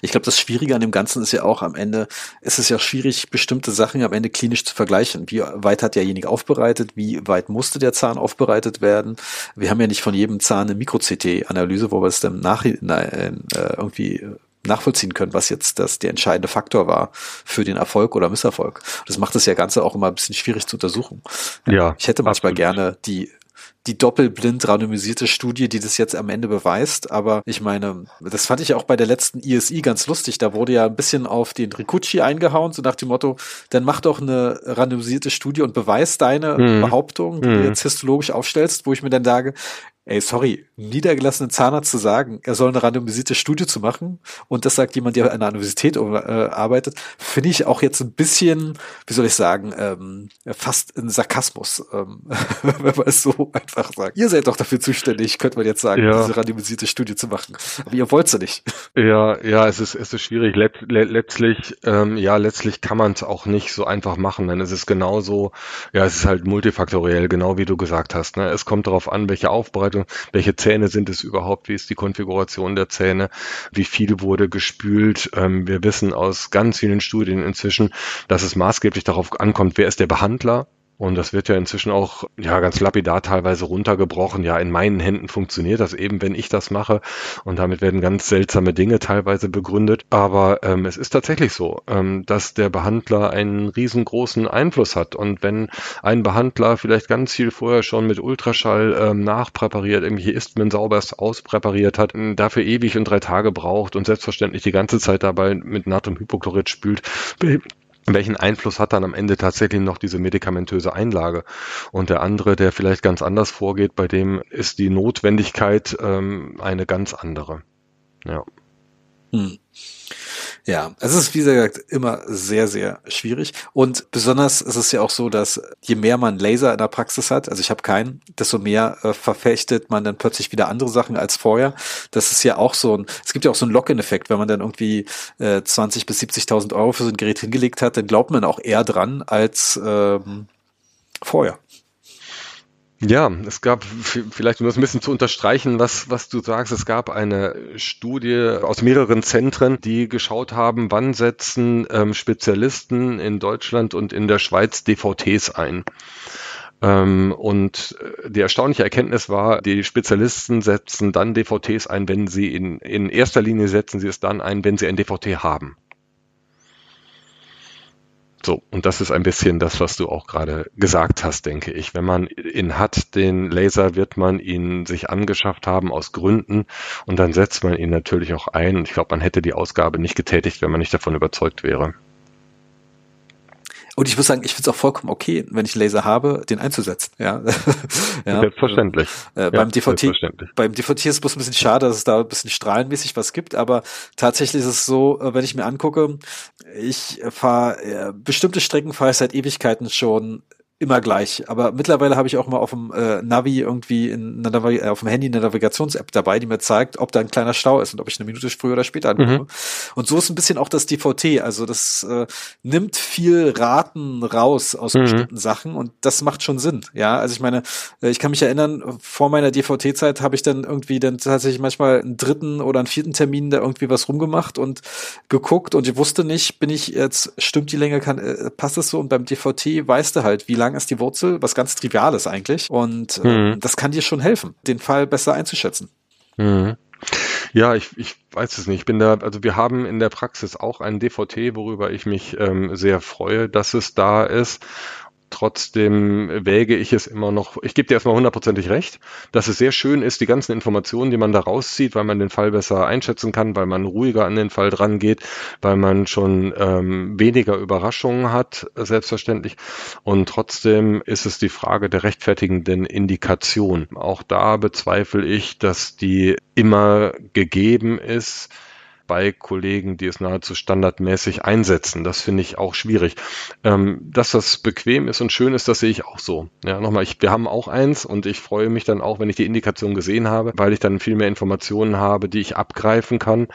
Ich glaube, das Schwierige an dem Ganzen ist ja auch am Ende, ist es ja schwierig, bestimmte Sachen am Ende klinisch zu vergleichen. Wie weit hat derjenige aufbereitet? Wie weit musste der Zahn aufbereitet werden? Wir haben ja nicht von jedem Zahn eine Mikro-CT-Analyse, wo wir es dann nach, äh, irgendwie nachvollziehen können, was jetzt das der entscheidende Faktor war für den Erfolg oder Misserfolg. Das macht das ja Ganze auch immer ein bisschen schwierig zu untersuchen. Ja, ich hätte manchmal absolut. gerne die die doppelblind randomisierte Studie, die das jetzt am Ende beweist. Aber ich meine, das fand ich auch bei der letzten ISI ganz lustig. Da wurde ja ein bisschen auf den Rikuchi eingehauen, so nach dem Motto, dann mach doch eine randomisierte Studie und beweis deine mhm. Behauptung, die mhm. du jetzt histologisch aufstellst, wo ich mir dann sage, ey, sorry, niedergelassenen Zahnarzt zu sagen, er soll eine randomisierte Studie zu machen und das sagt jemand, der an der Universität äh, arbeitet, finde ich auch jetzt ein bisschen, wie soll ich sagen, ähm, fast ein Sarkasmus, ähm, (laughs) wenn man es so einfach sagt. Ihr seid doch dafür zuständig, könnte man jetzt sagen, ja. diese randomisierte Studie zu machen. Aber ihr wollt sie nicht. (laughs) Ja, ja, es ist, es ist schwierig. Let, let, letztlich, ähm, ja, letztlich kann man es auch nicht so einfach machen, denn es ist genauso, ja, es ist halt multifaktoriell, genau wie du gesagt hast. Ne? Es kommt darauf an, welche Aufbereitung, welche Zähne sind es überhaupt, wie ist die Konfiguration der Zähne, wie viel wurde gespült. Ähm, wir wissen aus ganz vielen Studien inzwischen, dass es maßgeblich darauf ankommt, wer ist der Behandler, und das wird ja inzwischen auch ja ganz lapidar teilweise runtergebrochen. Ja, in meinen Händen funktioniert das eben, wenn ich das mache. Und damit werden ganz seltsame Dinge teilweise begründet. Aber ähm, es ist tatsächlich so, ähm, dass der Behandler einen riesengroßen Einfluss hat. Und wenn ein Behandler vielleicht ganz viel vorher schon mit Ultraschall ähm, nachpräpariert, irgendwelche Istmen sauberst auspräpariert hat, dafür ewig und drei Tage braucht und selbstverständlich die ganze Zeit dabei mit Natriumhypochlorid spült, welchen Einfluss hat dann am Ende tatsächlich noch diese medikamentöse Einlage? Und der andere, der vielleicht ganz anders vorgeht, bei dem ist die Notwendigkeit ähm, eine ganz andere. Ja. Hm. Ja, es ist wie gesagt immer sehr, sehr schwierig. Und besonders ist es ja auch so, dass je mehr man Laser in der Praxis hat, also ich habe keinen, desto mehr äh, verfechtet man dann plötzlich wieder andere Sachen als vorher. Das ist ja auch so ein, es gibt ja auch so einen Lock-in-Effekt, wenn man dann irgendwie äh, 20 bis 70.000 Euro für so ein Gerät hingelegt hat, dann glaubt man auch eher dran als ähm, vorher. Ja, es gab, vielleicht um das ein bisschen zu unterstreichen, was, was du sagst, es gab eine Studie aus mehreren Zentren, die geschaut haben, wann setzen ähm, Spezialisten in Deutschland und in der Schweiz DVTs ein. Ähm, und äh, die erstaunliche Erkenntnis war, die Spezialisten setzen dann DVTs ein, wenn sie in, in erster Linie setzen sie es dann ein, wenn sie ein DVT haben. So, und das ist ein bisschen das, was du auch gerade gesagt hast, denke ich. Wenn man ihn hat, den Laser, wird man ihn sich angeschafft haben aus Gründen und dann setzt man ihn natürlich auch ein. Und ich glaube, man hätte die Ausgabe nicht getätigt, wenn man nicht davon überzeugt wäre. Und ich muss sagen, ich finde es auch vollkommen okay, wenn ich einen Laser habe, den einzusetzen. Ja, (laughs) ja. Selbstverständlich. Äh, beim ja, DVT, beim DVT ist es bloß ein bisschen schade, dass es da ein bisschen strahlenmäßig was gibt, aber tatsächlich ist es so, äh, wenn ich mir angucke, ich fahre äh, bestimmte Strecken fahre ich seit Ewigkeiten schon immer gleich. Aber mittlerweile habe ich auch mal auf dem äh, Navi irgendwie in einer äh, auf dem Handy eine Navigations-App dabei, die mir zeigt, ob da ein kleiner Stau ist und ob ich eine Minute früher oder später ankomme. Mhm. Und so ist ein bisschen auch das DVT. Also das äh, nimmt viel Raten raus aus mhm. bestimmten Sachen und das macht schon Sinn. Ja, also ich meine, äh, ich kann mich erinnern, vor meiner DVT-Zeit habe ich dann irgendwie dann tatsächlich manchmal einen dritten oder einen vierten Termin da irgendwie was rumgemacht und geguckt und ich wusste nicht, bin ich jetzt, stimmt die Länge, kann, äh, passt es so? Und beim DVT weißt du halt, wie lange lang ist die Wurzel, was ganz Triviales eigentlich. Und äh, das kann dir schon helfen, den Fall besser einzuschätzen. Mhm. Ja, ich, ich weiß es nicht. Ich bin da, also wir haben in der Praxis auch einen DVT, worüber ich mich ähm, sehr freue, dass es da ist. Trotzdem wäge ich es immer noch, ich gebe dir erstmal hundertprozentig recht, dass es sehr schön ist, die ganzen Informationen, die man da rauszieht, weil man den Fall besser einschätzen kann, weil man ruhiger an den Fall dran geht, weil man schon ähm, weniger Überraschungen hat, selbstverständlich. Und trotzdem ist es die Frage der rechtfertigenden Indikation. Auch da bezweifle ich, dass die immer gegeben ist bei Kollegen, die es nahezu standardmäßig einsetzen. Das finde ich auch schwierig. Ähm, dass das bequem ist und schön ist, das sehe ich auch so. Ja, nochmal, ich, wir haben auch eins und ich freue mich dann auch, wenn ich die Indikation gesehen habe, weil ich dann viel mehr Informationen habe, die ich abgreifen kann.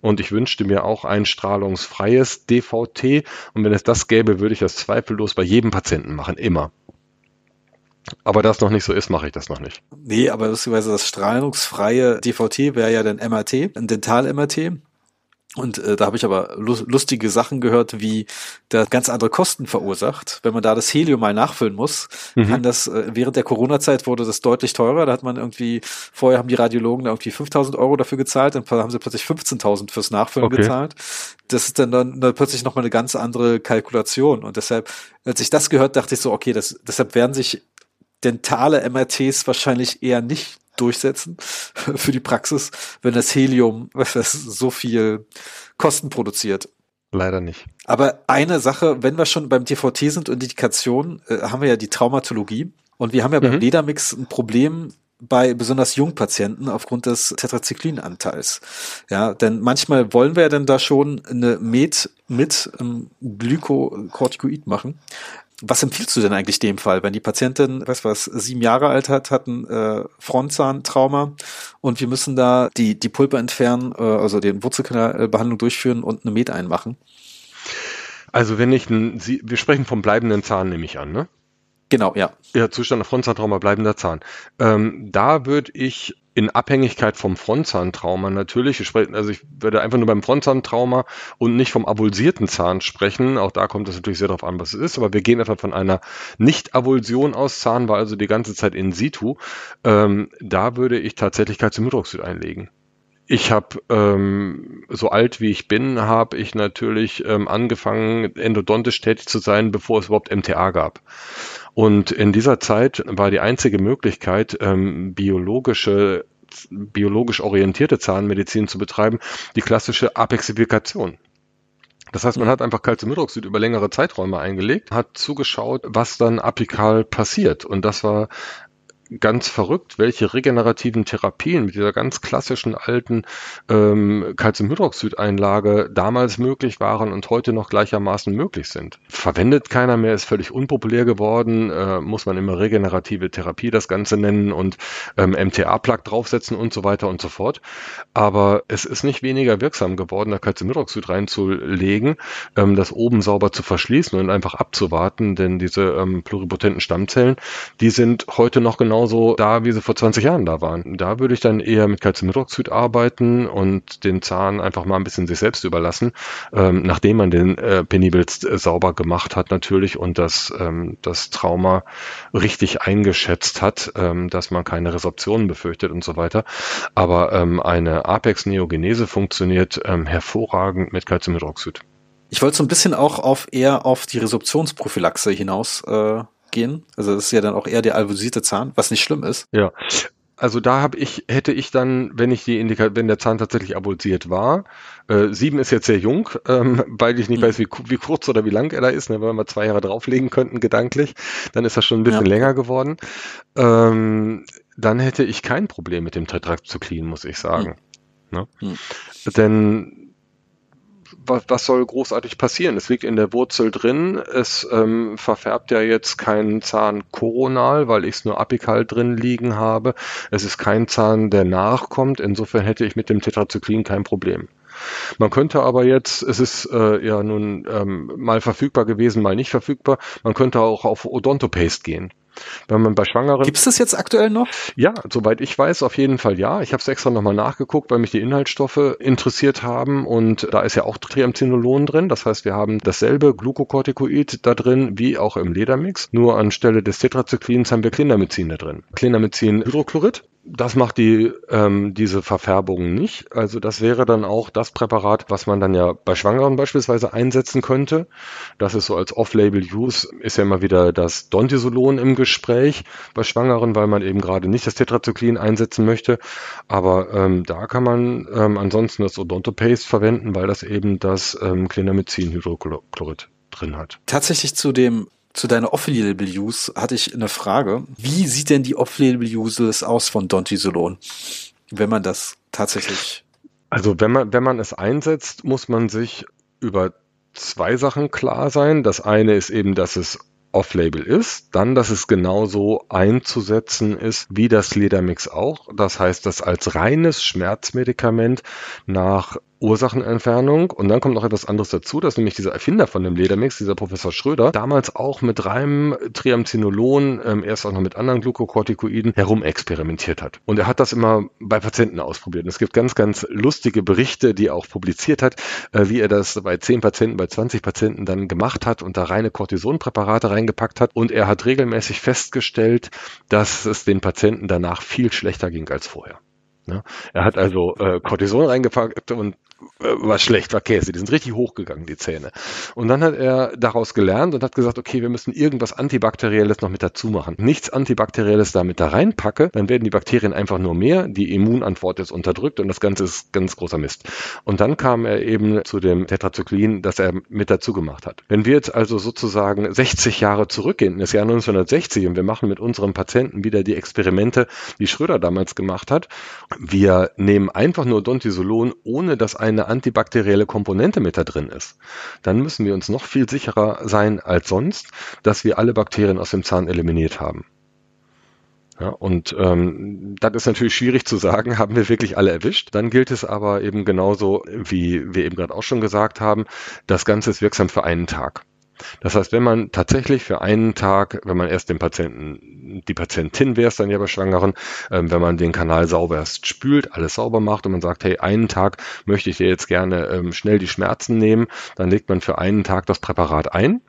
Und ich wünschte mir auch ein strahlungsfreies DVT. Und wenn es das gäbe, würde ich das zweifellos bei jedem Patienten machen, immer. Aber da es noch nicht so ist, mache ich das noch nicht. Nee, aber lustigerweise das strahlungsfreie DVT wäre ja dann MRT, ein Dental-MRT. Und äh, da habe ich aber lustige Sachen gehört, wie das ganz andere Kosten verursacht. Wenn man da das Helium mal nachfüllen muss, mhm. kann das, äh, während der Corona-Zeit wurde das deutlich teurer. Da hat man irgendwie, vorher haben die Radiologen da irgendwie 5000 Euro dafür gezahlt, dann haben sie plötzlich 15.000 fürs Nachfüllen okay. gezahlt. Das ist dann, dann, dann plötzlich nochmal eine ganz andere Kalkulation. Und deshalb, als ich das gehört, dachte ich so, okay, das, deshalb werden sich dentale MRTs wahrscheinlich eher nicht durchsetzen (laughs) für die Praxis, wenn das Helium das so viel Kosten produziert. Leider nicht. Aber eine Sache, wenn wir schon beim TVT sind und Indikation, äh, haben wir ja die Traumatologie. Und wir haben ja mhm. beim Ledermix ein Problem bei besonders jungen Patienten aufgrund des Tetracyclinanteils. Ja, denn manchmal wollen wir ja dann da schon eine Med mit ähm, Glykokortikoid machen. Was empfiehlst du denn eigentlich dem Fall, wenn die Patientin, weiß was, sieben Jahre alt hat, hat ein äh, Frontzahntrauma und wir müssen da die, die Pulpe entfernen, äh, also den Wurzelkanalbehandlung durchführen und eine Med einmachen? Also wenn ich, ein, Sie, wir sprechen vom bleibenden Zahn, nehme ich an, ne? Genau, ja. Ja, Zustand der Frontzahntrauma, bleibender Zahn. Ähm, da würde ich in Abhängigkeit vom Frontzahntrauma natürlich, ich spreche, also ich würde einfach nur beim Frontzahntrauma und nicht vom avulsierten Zahn sprechen. Auch da kommt es natürlich sehr darauf an, was es ist. Aber wir gehen einfach von einer Nicht-Avulsion aus. Zahn war also die ganze Zeit in situ. Ähm, da würde ich tatsächlich Calciumhydroxid einlegen. Ich habe, ähm, so alt wie ich bin, habe ich natürlich ähm, angefangen, endodontisch tätig zu sein, bevor es überhaupt MTA gab. Und in dieser Zeit war die einzige Möglichkeit, ähm, biologische biologisch orientierte Zahnmedizin zu betreiben, die klassische Apexifikation. Das heißt, man hat einfach Calciumhydroxid über längere Zeiträume eingelegt, hat zugeschaut, was dann apikal passiert. Und das war ganz verrückt, welche regenerativen Therapien mit dieser ganz klassischen alten ähm, Calciumhydroxid-Einlage damals möglich waren und heute noch gleichermaßen möglich sind. Verwendet keiner mehr, ist völlig unpopulär geworden, äh, muss man immer regenerative Therapie das Ganze nennen und ähm, MTA-Plug draufsetzen und so weiter und so fort. Aber es ist nicht weniger wirksam geworden, da Calciumhydroxid reinzulegen, ähm, das oben sauber zu verschließen und einfach abzuwarten, denn diese ähm, pluripotenten Stammzellen, die sind heute noch genau genauso da, wie sie vor 20 Jahren da waren. Da würde ich dann eher mit Calciumhydroxid arbeiten und den Zahn einfach mal ein bisschen sich selbst überlassen, ähm, nachdem man den äh, penibelst äh, sauber gemacht hat natürlich und das, ähm, das Trauma richtig eingeschätzt hat, ähm, dass man keine Resorptionen befürchtet und so weiter. Aber ähm, eine Apex-Neogenese funktioniert ähm, hervorragend mit Calciumhydroxid. Ich wollte so ein bisschen auch auf eher auf die Resorptionsprophylaxe hinaus äh, gehen. Also das ist ja dann auch eher der alvosierte Zahn, was nicht schlimm ist. Ja. Also da habe ich, hätte ich dann, wenn ich die Indika wenn der Zahn tatsächlich avulsiert war, äh, sieben ist jetzt sehr jung, ähm, weil ich nicht mhm. weiß, wie, wie kurz oder wie lang er da ist, ne, wenn wir zwei Jahre drauflegen könnten, gedanklich, dann ist das schon ein bisschen ja. länger geworden. Ähm, dann hätte ich kein Problem mit dem Tetracyclin, muss ich sagen. Mhm. Ne? Mhm. Denn was, was soll großartig passieren? Es liegt in der Wurzel drin. Es ähm, verfärbt ja jetzt keinen Zahn koronal, weil ich es nur apikal drin liegen habe. Es ist kein Zahn, der nachkommt. Insofern hätte ich mit dem Tetrazyklin kein Problem. Man könnte aber jetzt, es ist äh, ja nun ähm, mal verfügbar gewesen, mal nicht verfügbar, man könnte auch auf Odontopaste gehen. Wenn man bei Schwangeren. Gibt es das jetzt aktuell noch? Ja, soweit ich weiß, auf jeden Fall ja. Ich habe es extra nochmal nachgeguckt, weil mich die Inhaltsstoffe interessiert haben und da ist ja auch Triamcinolon drin. Das heißt, wir haben dasselbe Glucocorticoid da drin wie auch im Ledermix. Nur anstelle des Tetracyclins haben wir Clindamycin da drin. Clindamycin Hydrochlorid das macht die ähm, diese Verfärbung nicht. Also das wäre dann auch das Präparat, was man dann ja bei Schwangeren beispielsweise einsetzen könnte. Das ist so als Off-Label-Use ist ja immer wieder das Dontisolon im Gespräch bei Schwangeren, weil man eben gerade nicht das Tetrazyklin einsetzen möchte. Aber ähm, da kann man ähm, ansonsten das Odontopaste verwenden, weil das eben das ähm, Clindamycin-Hydrochlorid drin hat. Tatsächlich zu dem zu deiner Off-Label-Use hatte ich eine Frage. Wie sieht denn die Off-Label-Use aus von Dontisolon? Wenn man das tatsächlich Also wenn man, wenn man es einsetzt, muss man sich über zwei Sachen klar sein. Das eine ist eben, dass es off-label ist, dann, dass es genauso einzusetzen ist wie das Ledermix auch. Das heißt, dass als reines Schmerzmedikament nach Ursachenentfernung. Und dann kommt noch etwas anderes dazu, dass nämlich dieser Erfinder von dem Ledermix, dieser Professor Schröder, damals auch mit reinem Triamcinolon, ähm, erst auch noch mit anderen Glukokortikoiden herumexperimentiert hat. Und er hat das immer bei Patienten ausprobiert. Und es gibt ganz, ganz lustige Berichte, die er auch publiziert hat, äh, wie er das bei 10 Patienten, bei 20 Patienten dann gemacht hat und da reine Cortisonpräparate reingepackt hat. Und er hat regelmäßig festgestellt, dass es den Patienten danach viel schlechter ging als vorher. Ja, er hat also äh, Cortison reingepackt und war schlecht, war Käse. Die sind richtig hochgegangen, die Zähne. Und dann hat er daraus gelernt und hat gesagt, okay, wir müssen irgendwas Antibakterielles noch mit dazu machen. Nichts Antibakterielles da mit da reinpacke, dann werden die Bakterien einfach nur mehr, die Immunantwort ist unterdrückt und das Ganze ist ganz großer Mist. Und dann kam er eben zu dem Tetrazyklin, das er mit dazu gemacht hat. Wenn wir jetzt also sozusagen 60 Jahre zurückgehen, das Jahr 1960 und wir machen mit unserem Patienten wieder die Experimente, die Schröder damals gemacht hat, wir nehmen einfach nur Dontisolon, ohne dass ein eine antibakterielle Komponente mit da drin ist, dann müssen wir uns noch viel sicherer sein als sonst, dass wir alle Bakterien aus dem Zahn eliminiert haben. Ja, und ähm, das ist natürlich schwierig zu sagen, (laughs) haben wir wirklich alle erwischt. Dann gilt es aber eben genauso, wie wir eben gerade auch schon gesagt haben, das Ganze ist wirksam für einen Tag. Das heißt, wenn man tatsächlich für einen Tag, wenn man erst den Patienten, die Patientin wäre es dann ja bei Schwangeren, ähm, wenn man den Kanal sauber erst spült, alles sauber macht und man sagt, hey, einen Tag möchte ich dir jetzt gerne ähm, schnell die Schmerzen nehmen, dann legt man für einen Tag das Präparat ein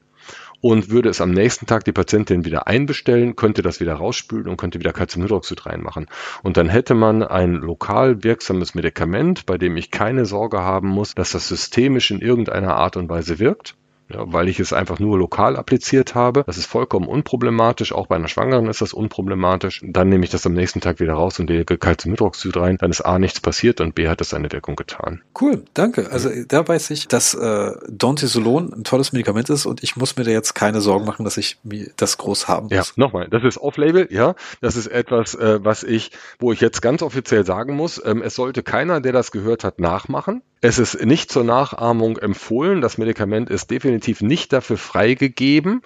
und würde es am nächsten Tag die Patientin wieder einbestellen, könnte das wieder rausspülen und könnte wieder Calciumhydroxid reinmachen. Und dann hätte man ein lokal wirksames Medikament, bei dem ich keine Sorge haben muss, dass das systemisch in irgendeiner Art und Weise wirkt ja, weil ich es einfach nur lokal appliziert habe. Das ist vollkommen unproblematisch. Auch bei einer Schwangeren ist das unproblematisch. Dann nehme ich das am nächsten Tag wieder raus und lege Calciumhydroxid rein. Dann ist A nichts passiert und B hat es seine Wirkung getan. Cool, danke. Also da weiß ich, dass äh, Dontisolon ein tolles Medikament ist und ich muss mir da jetzt keine Sorgen machen, dass ich mir das groß haben muss. Ja, nochmal, das ist off-label, ja. Das ist etwas, äh, was ich, wo ich jetzt ganz offiziell sagen muss, ähm, es sollte keiner, der das gehört hat, nachmachen. Es ist nicht zur Nachahmung empfohlen. Das Medikament ist definitiv nicht dafür freigegeben,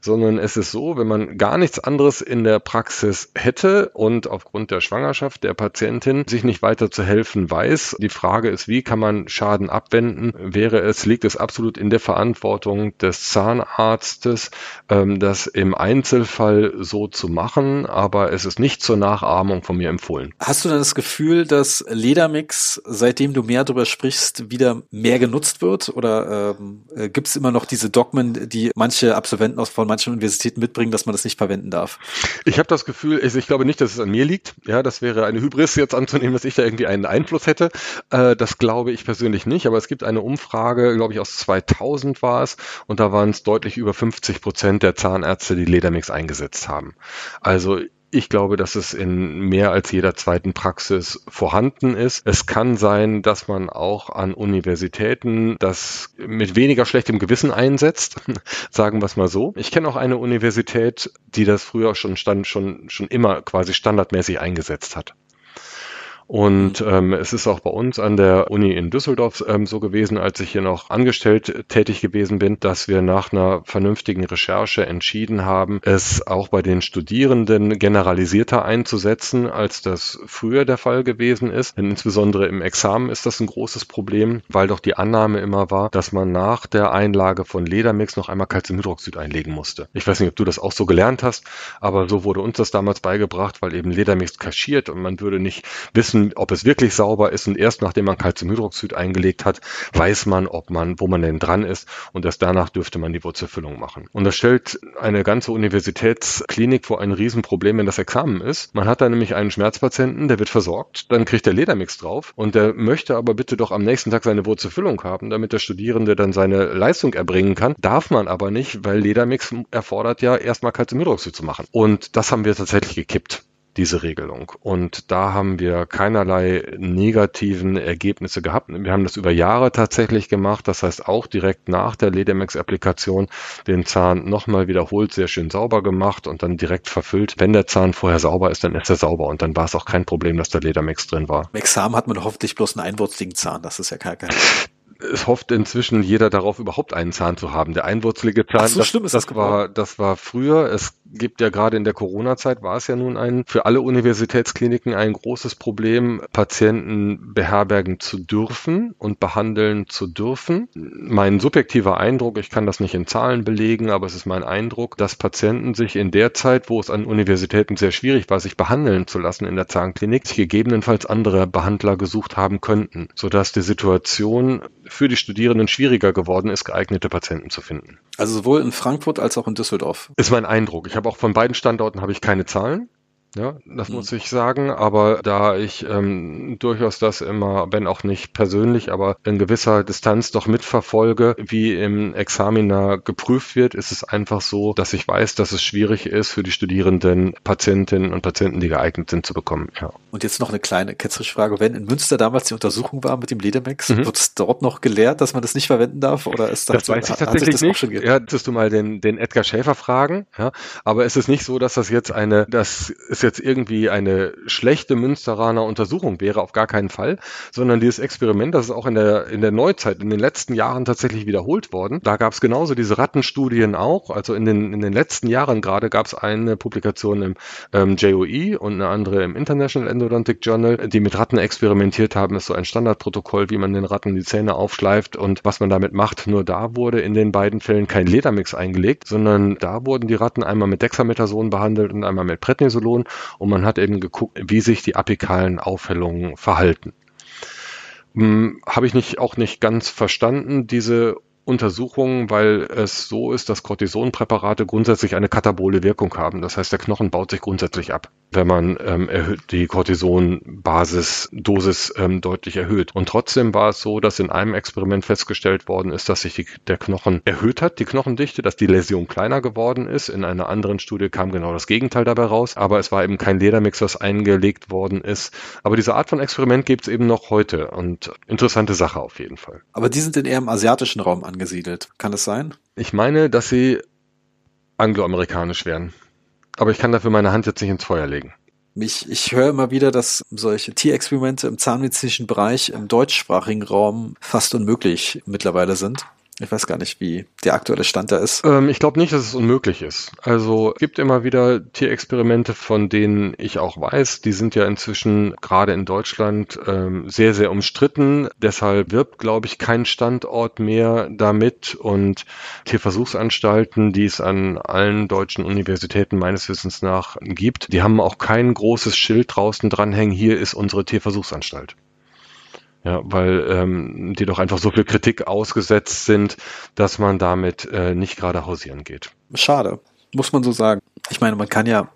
sondern es ist so, wenn man gar nichts anderes in der Praxis hätte und aufgrund der Schwangerschaft der Patientin sich nicht weiter zu helfen weiß. Die Frage ist, wie kann man Schaden abwenden? Wäre es, liegt es absolut in der Verantwortung des Zahnarztes, ähm, das im Einzelfall so zu machen, aber es ist nicht zur Nachahmung von mir empfohlen. Hast du dann das Gefühl, dass Ledermix, seitdem du mehr darüber sprichst, demnächst wieder mehr genutzt wird? Oder ähm, äh, gibt es immer noch diese Dogmen, die manche Absolventen aus von manchen Universitäten mitbringen, dass man das nicht verwenden darf? Ich habe das Gefühl, ich, ich, glaube nicht, dass es an mir liegt. Ja, das wäre eine Hybris jetzt anzunehmen, dass ich da irgendwie einen Einfluss hätte. Äh, das glaube ich persönlich nicht. Aber es gibt eine Umfrage, glaube ich, aus 2000 war es, und da waren es deutlich über 50 Prozent der Zahnärzte, die Ledermix eingesetzt haben. Also ich glaube, dass es in mehr als jeder zweiten Praxis vorhanden ist. Es kann sein, dass man auch an Universitäten das mit weniger schlechtem Gewissen einsetzt, (laughs) sagen wir es mal so. Ich kenne auch eine Universität, die das früher schon stand, schon, schon immer quasi standardmäßig eingesetzt hat. Und mhm. ähm, es ist auch bei uns an der Uni in Düsseldorf ähm, so gewesen, als ich hier noch angestellt tätig gewesen bin, dass wir nach einer vernünftigen Recherche entschieden haben, es auch bei den Studierenden generalisierter einzusetzen, als das früher der Fall gewesen ist. Denn insbesondere im Examen ist das ein großes Problem, weil doch die Annahme immer war, dass man nach der Einlage von Ledermix noch einmal Calciumhydroxid einlegen musste. Ich weiß nicht, ob du das auch so gelernt hast, aber so wurde uns das damals beigebracht, weil eben Ledermix kaschiert und man würde nicht wissen, ob es wirklich sauber ist und erst nachdem man Calciumhydroxid eingelegt hat, weiß man, ob man, wo man denn dran ist und erst danach dürfte man die Wurzelfüllung machen. Und das stellt eine ganze Universitätsklinik vor ein Riesenproblem, wenn das Examen ist. Man hat da nämlich einen Schmerzpatienten, der wird versorgt, dann kriegt der Ledermix drauf und der möchte aber bitte doch am nächsten Tag seine Wurzelfüllung haben, damit der Studierende dann seine Leistung erbringen kann. Darf man aber nicht, weil Ledermix erfordert ja erstmal Calciumhydroxid zu machen. Und das haben wir tatsächlich gekippt. Diese Regelung. Und da haben wir keinerlei negativen Ergebnisse gehabt. Wir haben das über Jahre tatsächlich gemacht. Das heißt auch direkt nach der Ledemex-Applikation den Zahn nochmal wiederholt sehr schön sauber gemacht und dann direkt verfüllt. Wenn der Zahn vorher sauber ist, dann ist er sauber und dann war es auch kein Problem, dass der Ledermex drin war. Im Examen hat man hoffentlich bloß einen einwurzligen Zahn. Das ist ja kein (laughs) es hofft inzwischen jeder darauf, überhaupt einen Zahn zu haben. Der einwurzelige Zahn, so, das, das, das war, das war früher. Es gibt ja gerade in der Corona-Zeit war es ja nun ein, für alle Universitätskliniken ein großes Problem, Patienten beherbergen zu dürfen und behandeln zu dürfen. Mein subjektiver Eindruck, ich kann das nicht in Zahlen belegen, aber es ist mein Eindruck, dass Patienten sich in der Zeit, wo es an Universitäten sehr schwierig war, sich behandeln zu lassen in der Zahnklinik, sich gegebenenfalls andere Behandler gesucht haben könnten, sodass die Situation für die Studierenden schwieriger geworden ist, geeignete Patienten zu finden. Also sowohl in Frankfurt als auch in Düsseldorf. Ist mein Eindruck. Ich habe auch von beiden Standorten habe ich keine Zahlen. Ja, das mhm. muss ich sagen. Aber da ich ähm, durchaus das immer, wenn auch nicht persönlich, aber in gewisser Distanz doch mitverfolge, wie im Examiner geprüft wird, ist es einfach so, dass ich weiß, dass es schwierig ist für die Studierenden, Patientinnen und Patienten, die geeignet sind, zu bekommen. Ja. Und jetzt noch eine kleine ketzerische Frage. Wenn in Münster damals die Untersuchung war mit dem Ledermex, mhm. wird es dort noch gelehrt, dass man das nicht verwenden darf? Oder ist das, das weiß ich tatsächlich das nicht. Ja, müsstest du mal den, den Edgar Schäfer fragen. Ja, aber es ist nicht so, dass das jetzt eine, das ist jetzt irgendwie eine schlechte Münsteraner Untersuchung wäre, auf gar keinen Fall, sondern dieses Experiment, das ist auch in der, in der Neuzeit, in den letzten Jahren tatsächlich wiederholt worden. Da gab es genauso diese Rattenstudien auch. Also in den, in den letzten Jahren gerade gab es eine Publikation im ähm, JOE und eine andere im International Endodontic Journal, die mit Ratten experimentiert haben. Ist so ein Standardprotokoll, wie man den Ratten die Zähne aufschleift und was man damit macht. Nur da wurde in den beiden Fällen kein Ledermix eingelegt, sondern da wurden die Ratten einmal mit Dexamethason behandelt und einmal mit Prednisolon und man hat eben geguckt, wie sich die apikalen Aufhellungen verhalten. Hm, Habe ich nicht auch nicht ganz verstanden, diese Untersuchungen, weil es so ist, dass Cortisonpräparate grundsätzlich eine katabole Wirkung haben. Das heißt, der Knochen baut sich grundsätzlich ab, wenn man ähm, die Cortison-Basisdosis ähm, deutlich erhöht. Und trotzdem war es so, dass in einem Experiment festgestellt worden ist, dass sich die, der Knochen erhöht hat, die Knochendichte, dass die Läsion kleiner geworden ist. In einer anderen Studie kam genau das Gegenteil dabei raus, aber es war eben kein Ledermix, was eingelegt worden ist. Aber diese Art von Experiment gibt es eben noch heute und interessante Sache auf jeden Fall. Aber die sind in eher im asiatischen Raum angesiedelt. Kann das sein? Ich meine, dass sie angloamerikanisch wären. Aber ich kann dafür meine Hand jetzt nicht ins Feuer legen. Ich, ich höre immer wieder, dass solche Tierexperimente im zahnmedizinischen Bereich im deutschsprachigen Raum fast unmöglich mittlerweile sind. Ich weiß gar nicht, wie der aktuelle Stand da ist. Ähm, ich glaube nicht, dass es unmöglich ist. Also es gibt immer wieder Tierexperimente, von denen ich auch weiß, die sind ja inzwischen gerade in Deutschland ähm, sehr, sehr umstritten. Deshalb wirbt, glaube ich, kein Standort mehr damit. Und Tierversuchsanstalten, die es an allen deutschen Universitäten meines Wissens nach gibt, die haben auch kein großes Schild draußen dranhängen, hier ist unsere Tierversuchsanstalt. Ja, weil ähm, die doch einfach so viel Kritik ausgesetzt sind, dass man damit äh, nicht gerade hausieren geht. Schade, muss man so sagen. Ich meine, man kann ja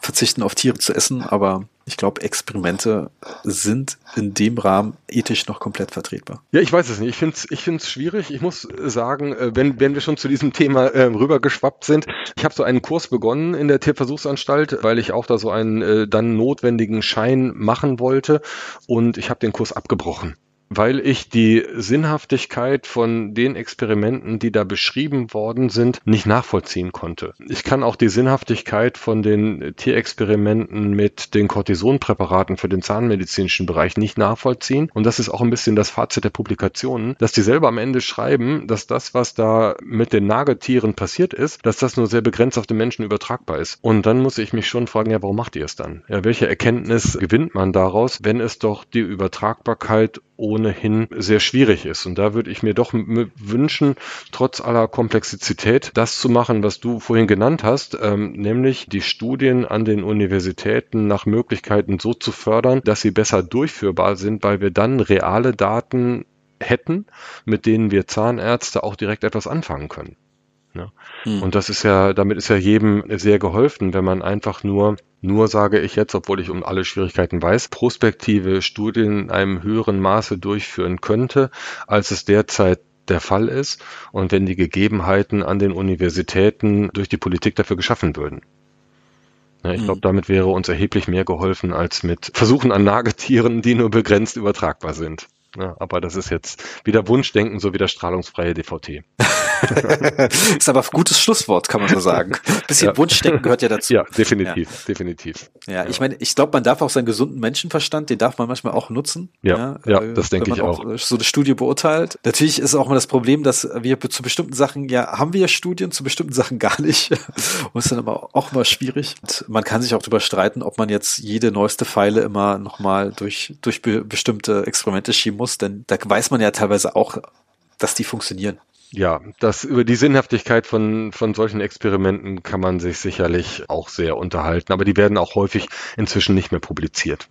verzichten auf Tiere zu essen, aber ich glaube, Experimente sind in dem Rahmen ethisch noch komplett vertretbar. Ja, ich weiß es nicht. Ich finde es ich find's schwierig. Ich muss sagen, äh, wenn, wenn wir schon zu diesem Thema äh, rübergeschwappt sind, ich habe so einen Kurs begonnen in der Tierversuchsanstalt, weil ich auch da so einen äh, dann notwendigen Schein machen wollte und ich habe den Kurs abgebrochen weil ich die Sinnhaftigkeit von den Experimenten, die da beschrieben worden sind, nicht nachvollziehen konnte. Ich kann auch die Sinnhaftigkeit von den Tierexperimenten mit den Cortisonpräparaten für den zahnmedizinischen Bereich nicht nachvollziehen. Und das ist auch ein bisschen das Fazit der Publikationen, dass die selber am Ende schreiben, dass das, was da mit den Nagetieren passiert ist, dass das nur sehr begrenzt auf den Menschen übertragbar ist. Und dann muss ich mich schon fragen, ja, warum macht ihr es dann? Ja, welche Erkenntnis gewinnt man daraus, wenn es doch die Übertragbarkeit ohnehin sehr schwierig ist. Und da würde ich mir doch wünschen, trotz aller Komplexität, das zu machen, was du vorhin genannt hast, ähm, nämlich die Studien an den Universitäten nach Möglichkeiten so zu fördern, dass sie besser durchführbar sind, weil wir dann reale Daten hätten, mit denen wir Zahnärzte auch direkt etwas anfangen können. Ja. Hm. Und das ist ja, damit ist ja jedem sehr geholfen, wenn man einfach nur, nur sage ich jetzt, obwohl ich um alle Schwierigkeiten weiß, prospektive Studien in einem höheren Maße durchführen könnte, als es derzeit der Fall ist und wenn die Gegebenheiten an den Universitäten durch die Politik dafür geschaffen würden. Ja, ich glaube, damit wäre uns erheblich mehr geholfen als mit Versuchen an Nagetieren, die nur begrenzt übertragbar sind. Ja, aber das ist jetzt wieder Wunschdenken, so wie der strahlungsfreie DVT. (laughs) ist aber ein gutes Schlusswort, kann man so sagen. Ein bisschen ja. Wunschdenken gehört ja dazu. Ja, definitiv, ja. definitiv. Ja, ich meine, ich glaube, man darf auch seinen gesunden Menschenverstand, den darf man manchmal auch nutzen. Ja, ja, äh, das denke ich auch. auch. So eine Studie beurteilt. Natürlich ist auch mal das Problem, dass wir zu bestimmten Sachen, ja, haben wir ja Studien, zu bestimmten Sachen gar nicht. (laughs) Und ist dann aber auch mal schwierig. Und man kann sich auch darüber streiten, ob man jetzt jede neueste Pfeile immer nochmal durch, durch be bestimmte Experimente schieben muss, denn da weiß man ja teilweise auch, dass die funktionieren. Ja, das über die Sinnhaftigkeit von, von solchen Experimenten kann man sich sicherlich auch sehr unterhalten, aber die werden auch häufig inzwischen nicht mehr publiziert.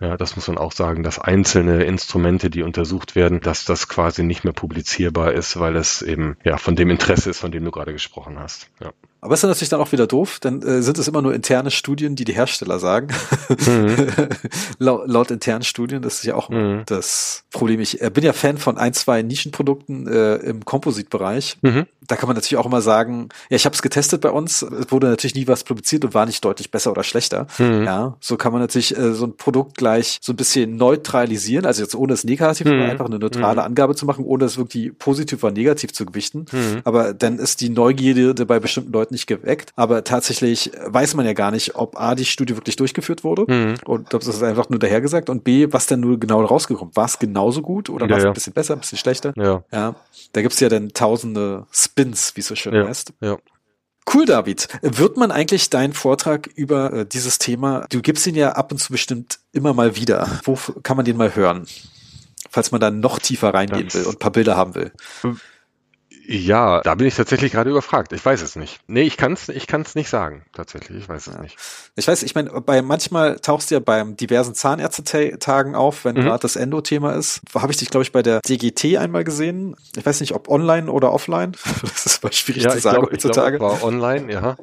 Ja, das muss man auch sagen, dass einzelne Instrumente, die untersucht werden, dass das quasi nicht mehr publizierbar ist, weil es eben ja von dem Interesse ist, von dem du gerade gesprochen hast. Ja. Aber ist natürlich dann auch wieder doof, dann äh, sind es immer nur interne Studien, die die Hersteller sagen. Mhm. (laughs) laut, laut internen Studien, das ist ja auch mhm. das Problem. Ich äh, bin ja Fan von ein, zwei Nischenprodukten äh, im Composite-Bereich. Mhm. Da kann man natürlich auch immer sagen, ja, ich habe es getestet bei uns, es wurde natürlich nie was publiziert und war nicht deutlich besser oder schlechter. Mhm. Ja, so kann man natürlich äh, so ein Produkt gleich so ein bisschen neutralisieren, also jetzt ohne es negativ, mhm. einfach eine neutrale mhm. Angabe zu machen, ohne es wirklich positiv oder negativ zu gewichten. Aber dann ist die Neugierde bei bestimmten Leuten nicht geweckt. Aber tatsächlich weiß man ja gar nicht, ob A, die Studie wirklich durchgeführt wurde mhm. und ob das einfach nur dahergesagt und B, was denn nur genau rausgekommen. War es genauso gut oder ja, war es ein bisschen besser, ein bisschen schlechter? Ja. ja. Da gibt's ja dann tausende Spins, wie es so schön ja. heißt. Ja. Cool, David. Wird man eigentlich deinen Vortrag über äh, dieses Thema, du gibst ihn ja ab und zu bestimmt immer mal wieder. Wo kann man den mal hören? Falls man da noch tiefer reingehen will und ein paar Bilder haben will. Ja, da bin ich tatsächlich gerade überfragt. Ich weiß es nicht. Nee, ich kann es ich kann's nicht sagen, tatsächlich. Ich weiß es ja. nicht. Ich weiß, ich meine, bei manchmal tauchst du ja beim diversen Zahnärzte-Tagen auf, wenn mhm. gerade das Endo-Thema ist. Habe ich dich, glaube ich, bei der DGT einmal gesehen. Ich weiß nicht, ob online oder offline. (laughs) Das ist mal schwierig ja, zu sagen glaub, heutzutage. Ich glaub, war online, ja.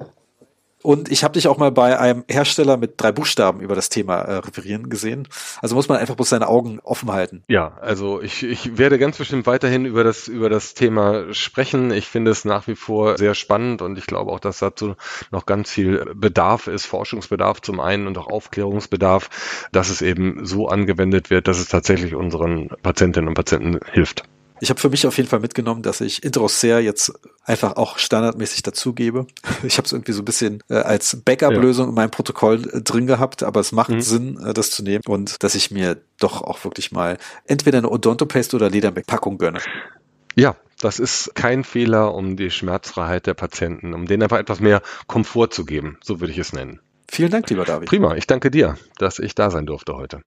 Und ich habe dich auch mal bei einem Hersteller mit drei Buchstaben über das Thema äh, referieren gesehen. Also muss man einfach bloß seine Augen offen halten. Ja, also ich, ich werde ganz bestimmt weiterhin über das, über das Thema sprechen. Ich finde es nach wie vor sehr spannend und ich glaube auch, dass dazu noch ganz viel Bedarf ist, Forschungsbedarf zum einen und auch Aufklärungsbedarf, dass es eben so angewendet wird, dass es tatsächlich unseren Patientinnen und Patienten hilft. Ich habe für mich auf jeden Fall mitgenommen, dass ich Introsser jetzt einfach auch standardmäßig dazugebe. (laughs) Ich habe es irgendwie so ein bisschen äh, als Backup-Lösung ja. in meinem Protokoll äh, drin gehabt, aber es macht mhm. Sinn, äh, das zu nehmen und dass ich mir doch auch wirklich mal entweder eine Odontopaste oder Lederpackung gönne. Ja, das ist kein Fehler, um die Schmerzfreiheit der Patienten, um denen einfach etwas mehr Komfort zu geben. So würde ich es nennen. Vielen Dank, lieber David. Prima, ich danke dir, dass ich da sein durfte heute.